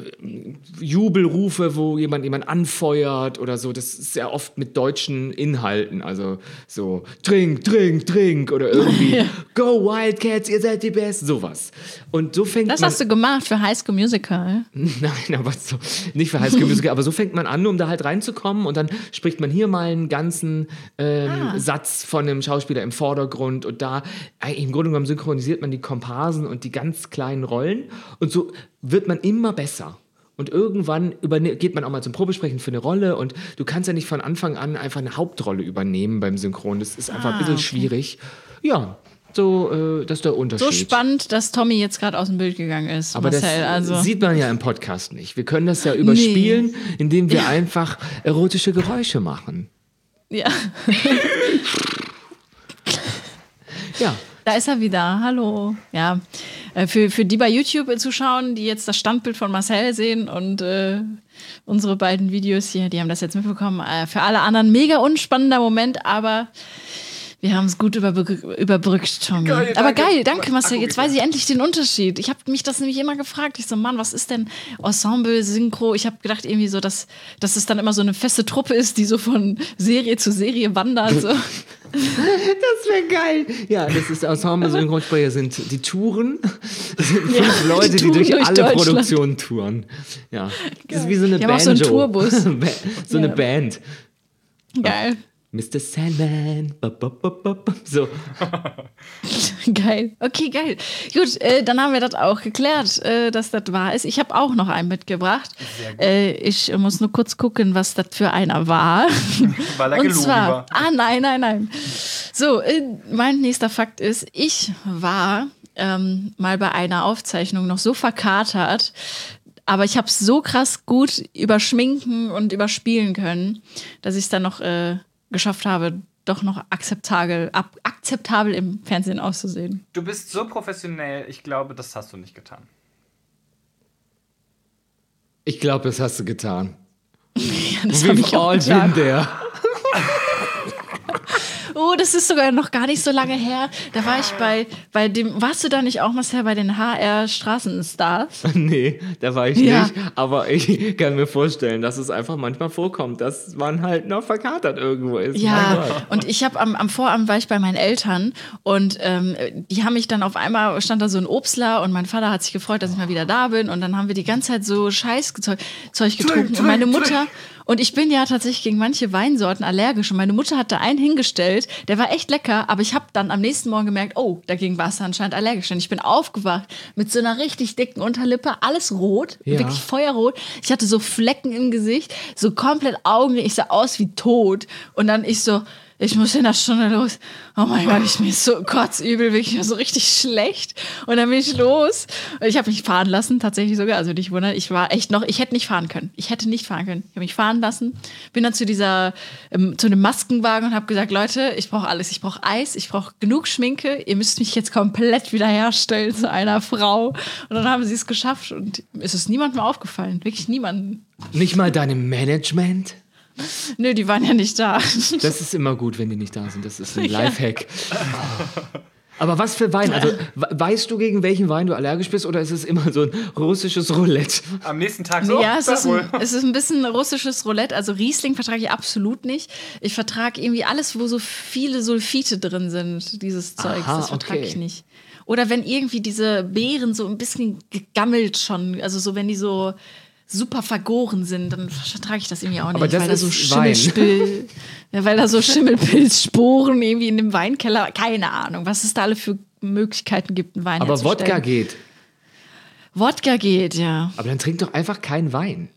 Jubelrufe, wo jemand jemand anfeuert oder so. Das ist ja oft mit deutschen Inhalten. Also so trink, trink, trink oder irgendwie Go Wildcats, ihr seid die Besten, sowas. Und so fängt Das man hast du gemacht für High School Musical. Nein, aber so, nicht für High School Musical, aber so fängt man an, um da halt reinzukommen und dann spricht man hier mal einen ganzen ähm, Ah. Satz von einem Schauspieler im Vordergrund und da äh, im Grunde genommen synchronisiert man die Komparsen und die ganz kleinen Rollen und so wird man immer besser. Und irgendwann geht man auch mal zum Probesprechen für eine Rolle und du kannst ja nicht von Anfang an einfach eine Hauptrolle übernehmen beim Synchron. Das ist einfach ein bisschen okay. schwierig. Ja, so, äh, das ist der Unterschied. So spannend, dass Tommy jetzt gerade aus dem Bild gegangen ist, Aber Marcel. das also. sieht man ja im Podcast nicht. Wir können das ja überspielen, indem wir einfach erotische Geräusche machen. Ja. Ja, Da ist er wieder. Hallo. Ja. Äh, Für, für die bei YouTube zuschauen, die jetzt das Standbild von Marcel sehen und äh, unsere beiden Videos hier, die haben das jetzt mitbekommen. Äh, für alle anderen mega unspannender Moment, aber wir haben es gut überbrück überbrückt, Tommy. Geil, aber danke. geil, danke Marcel. Jetzt weiß ja. ich endlich den Unterschied. Ich habe mich das nämlich immer gefragt. Ich so, Mann, was ist denn Ensemble, Synchro? Ich habe gedacht irgendwie so, dass, dass es dann immer so eine feste Truppe ist, die so von Serie zu Serie wandert. So. das wäre geil. Ja, das ist Ensemble Synchronsprecher sind die Touren. Das sind fünf die Leute, die touren durch, durch alle. Produktionen touren. Ja, das ist wie so eine Die haben auch Banjo. so einen Tourbus. so eine Ja. Band. Geil. Mr. Sandman. Bop, bop, bop. So, Geil. Okay, geil. Gut, äh, dann haben wir das auch geklärt, äh, dass das wahr ist. Ich habe auch noch einen mitgebracht. Äh, ich muss nur kurz gucken, was das für einer war. Weil er Und gelogen zwar, war. ah nein, nein, nein. So, äh, mein nächster Fakt ist, ich war ähm, mal bei einer Aufzeichnung noch so verkatert, aber ich habe es so krass gut überschminken und überspielen können, dass ich es dann noch äh, geschafft habe, doch noch akzeptabel, ab, akzeptabel im Fernsehen auszusehen. Du bist so professionell, ich glaube, das hast du nicht getan. ich glaube, das hast du getan. Das hab ich auch all getan. been there. Oh, das ist sogar noch gar nicht so lange her. Da war ich bei, bei dem, warst du da nicht auch, Marcel, bei den HR Straßenstars? Nee, da war ich Ja. nicht. Aber ich kann mir vorstellen, dass es einfach manchmal vorkommt, dass man halt noch verkatert irgendwo ist. Ja, und ich habe am, am Vorabend war ich bei meinen Eltern und ähm, die haben mich dann auf einmal, stand da so ein Obstler und mein Vater hat sich gefreut, dass ich mal wieder da bin und dann haben wir die ganze Zeit so Scheißzeug Zeug getrunken und meine Mutter und ich bin ja tatsächlich gegen manche Weinsorten allergisch und meine Mutter hat da einen hingestellt, der war echt lecker, aber ich habe dann am nächsten Morgen gemerkt, oh, dagegen war es anscheinend allergisch und ich bin aufgewacht mit so einer richtig dicken Unterlippe, alles rot, Ja. wirklich feuerrot. Ich hatte so Flecken im Gesicht, so komplett Augen, ich sah aus wie tot. Und dann ich so, ich muss in einer Stunde los. Oh mein Gott, ich ist so kotzübel, wirklich so richtig schlecht. Und dann bin ich los. Und ich habe mich fahren lassen, tatsächlich sogar. Also nicht wundern, ich war echt noch, ich hätte nicht fahren können. Ich hätte nicht fahren können. Ich habe mich fahren lassen, bin dann zu dieser, ähm, zu einem Maskenwagen und habe gesagt, Leute, ich brauche alles. Ich brauche Eis, ich brauche genug Schminke. Ihr müsst mich jetzt komplett wiederherstellen zu einer Frau. Und dann haben sie es geschafft und es ist niemandem aufgefallen. Wirklich niemandem. Nicht mal deinem Management? Nö, die waren ja nicht da. Das ist immer gut, wenn die nicht da sind. Das ist ein Lifehack. Aber was für Wein? Also, we- weißt du, gegen welchen Wein du allergisch bist oder ist es immer so ein russisches Roulette? Am nächsten Tag so. ja, es ist, ein, es ist ein bisschen russisches Roulette. Also Riesling vertrage ich absolut nicht. Ich vertrage irgendwie alles, wo so viele Sulfite drin sind, dieses Zeugs. Aha, das vertrage okay. ich nicht. Oder wenn irgendwie diese Beeren so ein bisschen gegammelt schon, also so wenn die so super vergoren sind, dann vertrage ich das irgendwie auch nicht. Aber das weil da so. Schimmelspiel, ja, weil da so Schimmelpilzsporen irgendwie in dem Weinkeller, keine Ahnung, was es da alle für Möglichkeiten gibt, einen Wein Aber Wodka geht. Wodka geht, ja. Aber dann trink doch einfach keinen Wein.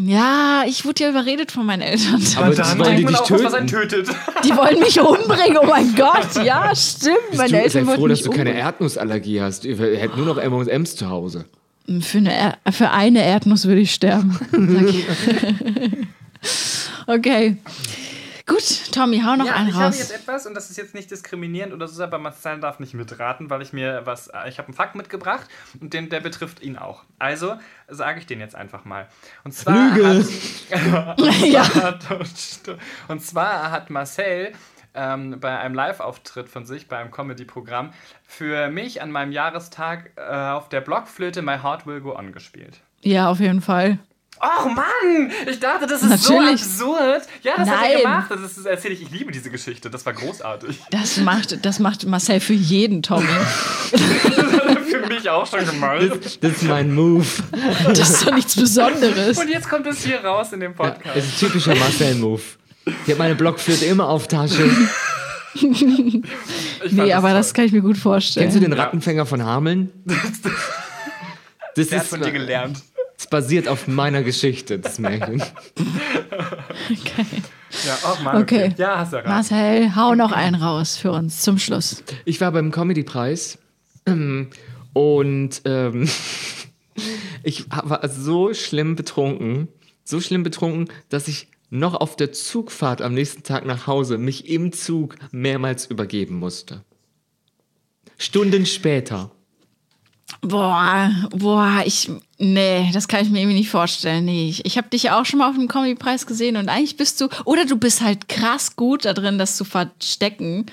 Ja, ich wurde ja überredet von meinen Eltern. Aber Dann das wollen die dich auch was, was töten. tötet. Die wollen mich umbringen, oh mein Gott. Ja, stimmt. Meine Du, sei Eltern wollten froh, dass du keine. Erdnussallergie hast. Wir hätten nur noch M&M's zu Hause. Für eine, Er- für eine Erdnuss würde ich sterben. Ich. okay. Gut, Tommy, hau noch Ja, einen ich habe raus. jetzt etwas und das ist jetzt nicht diskriminierend oder so, aber Marcel darf nicht mitraten, weil ich mir was, äh, ich habe einen Fakt mitgebracht und den, der betrifft ihn auch. Also sage ich den jetzt einfach mal. Und zwar Lüge. Hat, ja. hat, und zwar hat Marcel ähm, bei einem Live-Auftritt von sich, bei einem Comedy-Programm, für mich an meinem Jahrestag äh, auf der Blockflöte My Heart Will Go On gespielt. ja, auf jeden Fall. Och Mann, ich dachte, das ist Natürlich. so absurd. Ja, das hat Nein. er gemacht. Das ist, erzähle ich. Ich liebe diese Geschichte. Das war großartig. Das macht, das macht Marcel für jeden, Tommy. Für mich auch schon gemeint. Das ist mein Move. Das ist doch nichts Besonderes. Und jetzt kommt es hier raus in dem Das Podcast. ist ein typischer Marcel-Move. Ich habe meine Blockflöte immer auf Tasche. Nee, aber das toll. kann ich mir gut vorstellen. Kennst du den Rattenfänger von Hameln? Das Der hat ist von dir gelernt. das basiert auf meiner Geschichte, das Märchen. Ja, oh Mann. Okay. Ja, hast du erraten. Marcel, hau noch einen raus für uns zum Schluss. Ich war beim Comedy-Preis ähm, und ähm, ich war so schlimm betrunken, so schlimm betrunken, dass ich noch auf der Zugfahrt am nächsten Tag nach Hause mich im Zug mehrmals übergeben musste. Stunden später. Boah, boah, ich, nee, das kann ich mir irgendwie nicht vorstellen. Nee, ich, ich habe dich auch schon mal auf dem Comedy-Preis gesehen und eigentlich bist du, oder du bist halt krass gut da drin, das zu verstecken.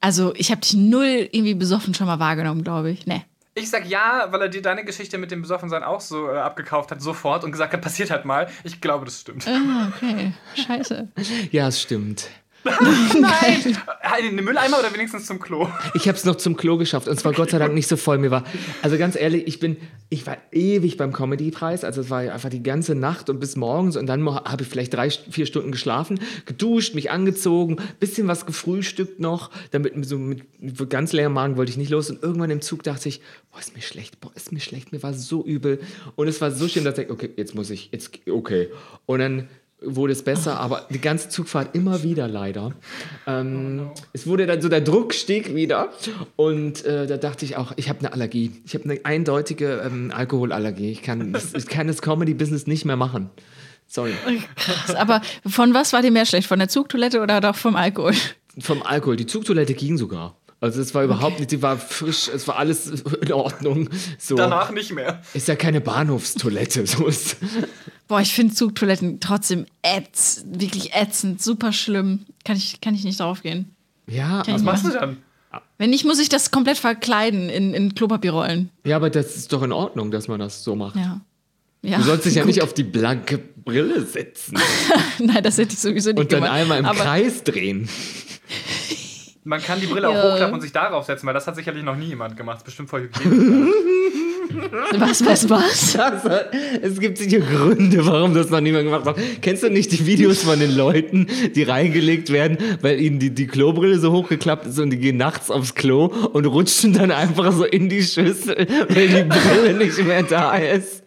Also, ich habe dich null irgendwie besoffen schon mal wahrgenommen, glaube ich. Nee. Ich sag ja, weil er dir deine Geschichte mit dem Besoffensein auch so äh, abgekauft hat, sofort und gesagt hat, passiert halt mal. Ich glaube, das stimmt. Ah, okay. Scheiße. Ja, es stimmt. Nein! Äh, In den Mülleimer oder wenigstens zum Klo? Ich habe es noch zum Klo geschafft und zwar Gott sei Dank nicht so voll. Mir war, also ganz ehrlich, ich bin, ich war ewig beim Comedy-Preis, also es war einfach die ganze Nacht und bis morgens und dann habe ich vielleicht drei, vier Stunden geschlafen, geduscht, mich angezogen, bisschen was gefrühstückt noch, damit so mit, mit ganz leerem Magen wollte ich nicht los und irgendwann im Zug dachte ich, boah, ist mir schlecht, boah, ist mir schlecht, mir war so übel und es war so schlimm, dass ich, okay, jetzt muss ich, jetzt, okay. Und dann wurde es besser, aber die ganze Zugfahrt immer wieder leider. Ähm, Es wurde dann so, der Druck stieg wieder und äh, da dachte ich auch, ich habe eine Allergie. Ich habe eine eindeutige ähm, Alkoholallergie. Ich kann das, ich kann das Comedy-Business nicht mehr machen. Sorry. Krass. Aber von was war dir mehr schlecht? Von der Zugtoilette oder doch vom Alkohol? Vom Alkohol. Die Zugtoilette ging sogar. Also es war überhaupt nicht, die war frisch, es war alles in Ordnung. So. Danach nicht mehr. Ist ja keine Bahnhofstoilette. So ist. Boah, ich finde Zugtoiletten trotzdem ätz, wirklich ätzend, super schlimm. Kann ich, kann ich nicht drauf gehen. Ja, Was ich machst du dann? Wenn nicht, muss ich das komplett verkleiden in, in Klopapierrollen. ja, aber das ist doch in Ordnung, dass man das so macht. Ja. ja. Du sollst dich ja gut. nicht auf die blanke Brille setzen Nein, das hätte ich sowieso nicht und dann gemacht. einmal im Aber Kreis drehen. Man kann die Brille auch Ja. hochklappen und sich darauf setzen, weil das hat sicherlich noch nie jemand gemacht. Das ist bestimmt voll hygienisch. Was, was, was? Also, es gibt sicher Gründe, warum das noch niemand gemacht hat. Kennst du nicht die Videos von den Leuten, die reingelegt werden, weil ihnen die, die Klobrille so hochgeklappt ist und die gehen nachts aufs Klo und rutschen dann einfach so in die Schüssel, weil die Brille nicht mehr da ist?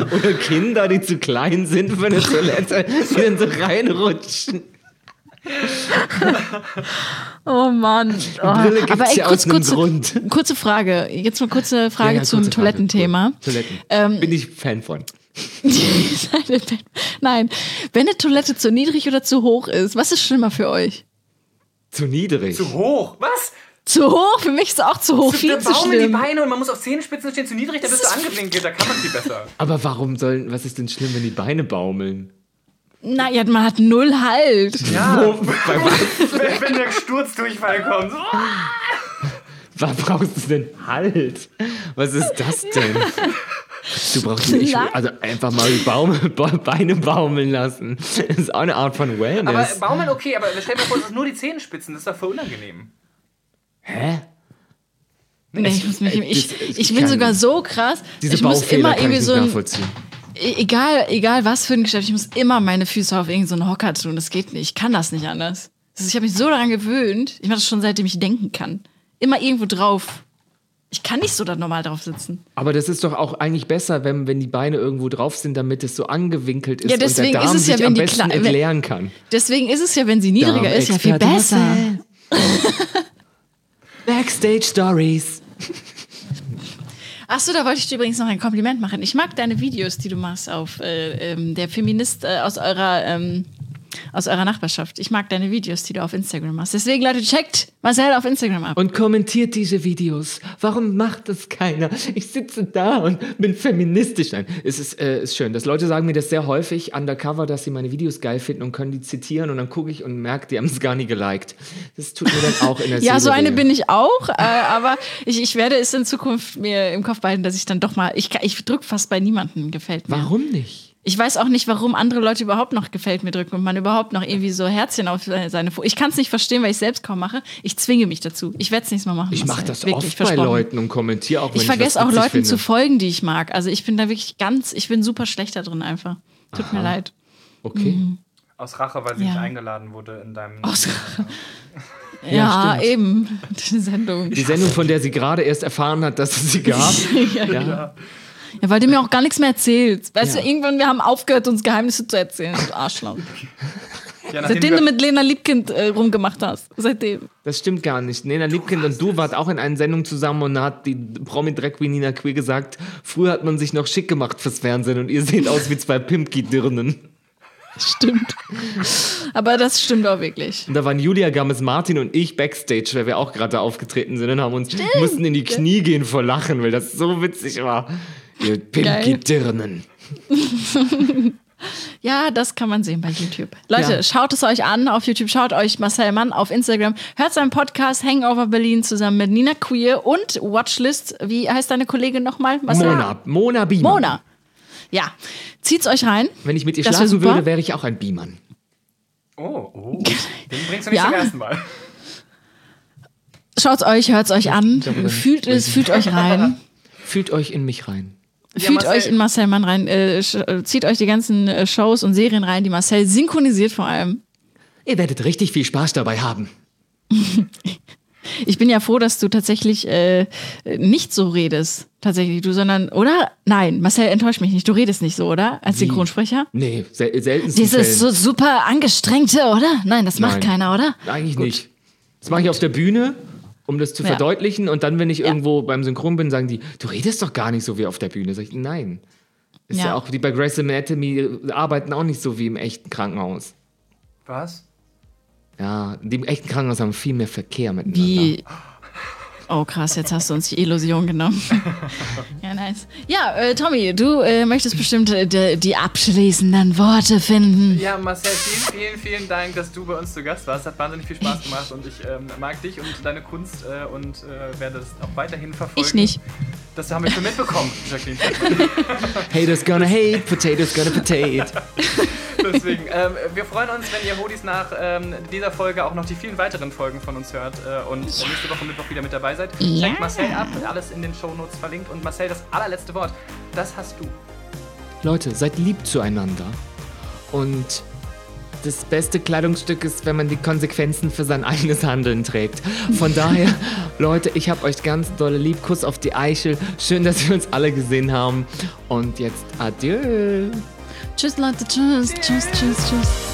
Oder Kinder, die zu klein sind für eine Toilette, die dann so reinrutschen. Oh Mann. Oh. Aber ey, ja kurz, kurze, Grund. kurze Frage. Jetzt mal kurze Frage Ja, ja, zum kurze Frage. Toilettenthema. Toiletten. Ähm, Bin ich Fan von. Nein, wenn eine Toilette zu niedrig oder zu hoch ist, was ist schlimmer für euch? Zu niedrig. Zu hoch? Was? Zu hoch? Für mich ist es auch zu hoch. Zu Viel zu in die schlimm. Beine und man muss auf Zehenspitzen stehen. Zu niedrig, da bist du angewinkelt, da kann man viel besser. Aber warum sollen, was ist denn schlimm, wenn die Beine baumeln? Naja, man hat null Halt. Ja, Bei was? wenn, wenn der Sturzdurchfall kommt. So. Was brauchst du denn Halt? Was ist das denn? Du brauchst nicht, also einfach mal die Baum, Ba- Beine baumeln lassen. Das ist auch eine Art von Aber Wellness. Baumeln okay, aber stell dir vor, es ist nur die Zehenspitzen, das ist doch voll unangenehm. Hä? Nee, ich, muss mich, Ey, ich, das- ich, ich bin sogar so krass. Diese ich muss immer irgendwie so ein, nachvollziehen. Egal, egal was für ein Geschäft, ich muss immer meine Füße auf irgendeinen so Hocker tun. Das geht nicht. Ich kann das nicht anders. Das ist, ich habe mich so daran gewöhnt. Ich mache das schon seitdem ich denken kann. Immer irgendwo drauf. Ich kann nicht so da normal drauf sitzen. Aber das ist doch auch eigentlich besser, wenn, wenn die Beine irgendwo drauf sind, damit es so angewinkelt ist Ja, deswegen und der Darm ist es ja, sich wenn am die besten entleeren kann. Deswegen ist es ja, wenn sie niedriger ist, ja viel besser. Backstage Stories. Achso, da wollte ich dir übrigens noch ein Kompliment machen. Ich mag deine Videos, die du machst auf äh, ähm, der Feminist äh, aus eurer ähm, aus eurer Nachbarschaft. Ich mag deine Videos, die du auf Instagram machst. Deswegen, Leute, checkt Marcel auf Instagram ab. Und kommentiert diese Videos. Warum macht das keiner? Ich sitze da und bin feministisch. Nein, es ist, äh, ist schön. Das Leute sagen mir das sehr häufig undercover, dass sie meine Videos geil finden und können die zitieren und dann gucke ich und merke, die haben es gar nie geliked. Das tut mir dann auch in der Ja, so eine bin ich auch, äh, aber ich, ich werde es in Zukunft mir im Kopf behalten, dass ich dann doch mal, ich, ich drücke fast bei niemandem gefällt mir. Warum nicht? Ich weiß auch nicht, warum andere Leute überhaupt noch gefällt mir drücken und man überhaupt noch irgendwie so Herzchen auf seine Fo Ich kann es nicht verstehen, weil ich es selbst kaum mache. Ich zwinge mich dazu. Ich werde es nächstes Mal machen. Ich mache das Wirklich, oft bei. Leuten und kommentiere auch, wenn Ich ich vergesse was auch Leuten finde. zu folgen, die ich mag. Also ich bin da wirklich ganz, ich bin super schlecht da drin einfach. Tut mir leid. Okay. Mhm. Aus Rache, weil sie Ja. nicht eingeladen wurde in deinem. Aus Ja, stimmt. eben. Die Sendung. Die Sendung, von der sie gerade erst erfahren hat, dass es sie gab. ja. ja. Ja, weil du mir auch gar nichts mehr erzählst. Weißt Ja. du, irgendwann, wir haben aufgehört, uns Geheimnisse zu erzählen. Du Arschloch. Ja, Seitdem du mit Lena Liebkind äh, rumgemacht hast. Seitdem. Das stimmt gar nicht. Nena Liebkind und du wart auch in einer Sendung zusammen und da hat die Promi-Drag Queen Nina Queer gesagt, früher hat man sich noch schick gemacht fürs Fernsehen und ihr seht aus wie zwei Pimpki-Dirnen. Stimmt. Aber das stimmt auch wirklich. Und da waren Julia Gammes-Martin und ich Backstage, weil wir auch gerade da aufgetreten sind und haben uns, mussten in die Knie gehen vor Lachen, weil das so witzig war. Ihr Pimpki-Dirnen. Ja, das kann man sehen bei YouTube. Leute, Ja. schaut es euch an auf YouTube, schaut euch Marcel Mann auf Instagram, hört seinen Podcast Hangover Berlin zusammen mit Nina Queer und Watchlist. Wie heißt deine Kollegin nochmal? Marcel? Mona, Mona Biemann. Mona. Ja, zieht's euch rein. Wenn ich mit ihr Das schlafen würde, wäre ich auch ein Biemann. Oh, oh. Den bringst du nicht Ja. zum ersten Mal. Schaut's euch, hört's euch an. Fühlt es, fühlt euch rein. Fühlt euch in mich rein. Ja, Fühlt Marcel- euch in Marcel Mann rein. Äh, äh, zieht euch die ganzen äh, Shows und Serien rein, die Marcel synchronisiert vor allem. Ihr werdet richtig viel Spaß dabei haben. Ich bin ja froh, dass du tatsächlich äh, nicht so redest. Tatsächlich, du, sondern, oder? Nein, Marcel enttäuscht mich nicht. Du redest nicht so, oder? Als Synchronsprecher? Nee, sel selten Dieses so super angestrengte, oder? Nein, das macht Nein. keiner, oder? Eigentlich nicht. Das mache ich auf der Bühne, um das zu Ja. verdeutlichen. Und dann, wenn ich irgendwo beim Synchron bin, sagen die, du redest doch gar nicht so wie auf der Bühne. Sag ich, nein. Ist ja, Ja. auch, die bei Grey's Anatomy arbeiten auch nicht so wie im echten Krankenhaus. Was? Ja, die im echten Krankenhaus haben viel mehr Verkehr miteinander. Wie? Oh krass, jetzt hast du uns die Illusion genommen. ja, nice. Ja, äh, Tommy, du äh, möchtest bestimmt äh, die, abschließenden Worte finden. Ja, Marcel, vielen, vielen, vielen Dank, dass du bei uns zu Gast warst. Hat wahnsinnig viel Spaß gemacht und ich ähm, mag dich und deine Kunst äh, und äh, werde das auch weiterhin verfolgen. Ich nicht. Das haben wir schon mitbekommen, Jacqueline. Haters gonna hate, potatoes gonna potate. Deswegen, ähm, wir freuen uns, wenn ihr Hodis nach ähm, dieser Folge auch noch die vielen weiteren Folgen von uns hört äh, und nächste Woche Mittwoch wieder mit dabei seid. Ja. Checkt Marcel ab, alles in den Shownotes verlinkt. Und Marcel, das allerletzte Wort, das hast du. Leute, seid lieb zueinander. Und das beste Kleidungsstück ist, wenn man die Konsequenzen für sein eigenes Handeln trägt. Von daher, Leute, ich hab euch ganz dolle lieb. Kuss auf die Eichel. Schön, dass wir uns alle gesehen haben. Und jetzt adieu. Tschüss, Leute. Tschüss, tschüss, tschüss, tschüss.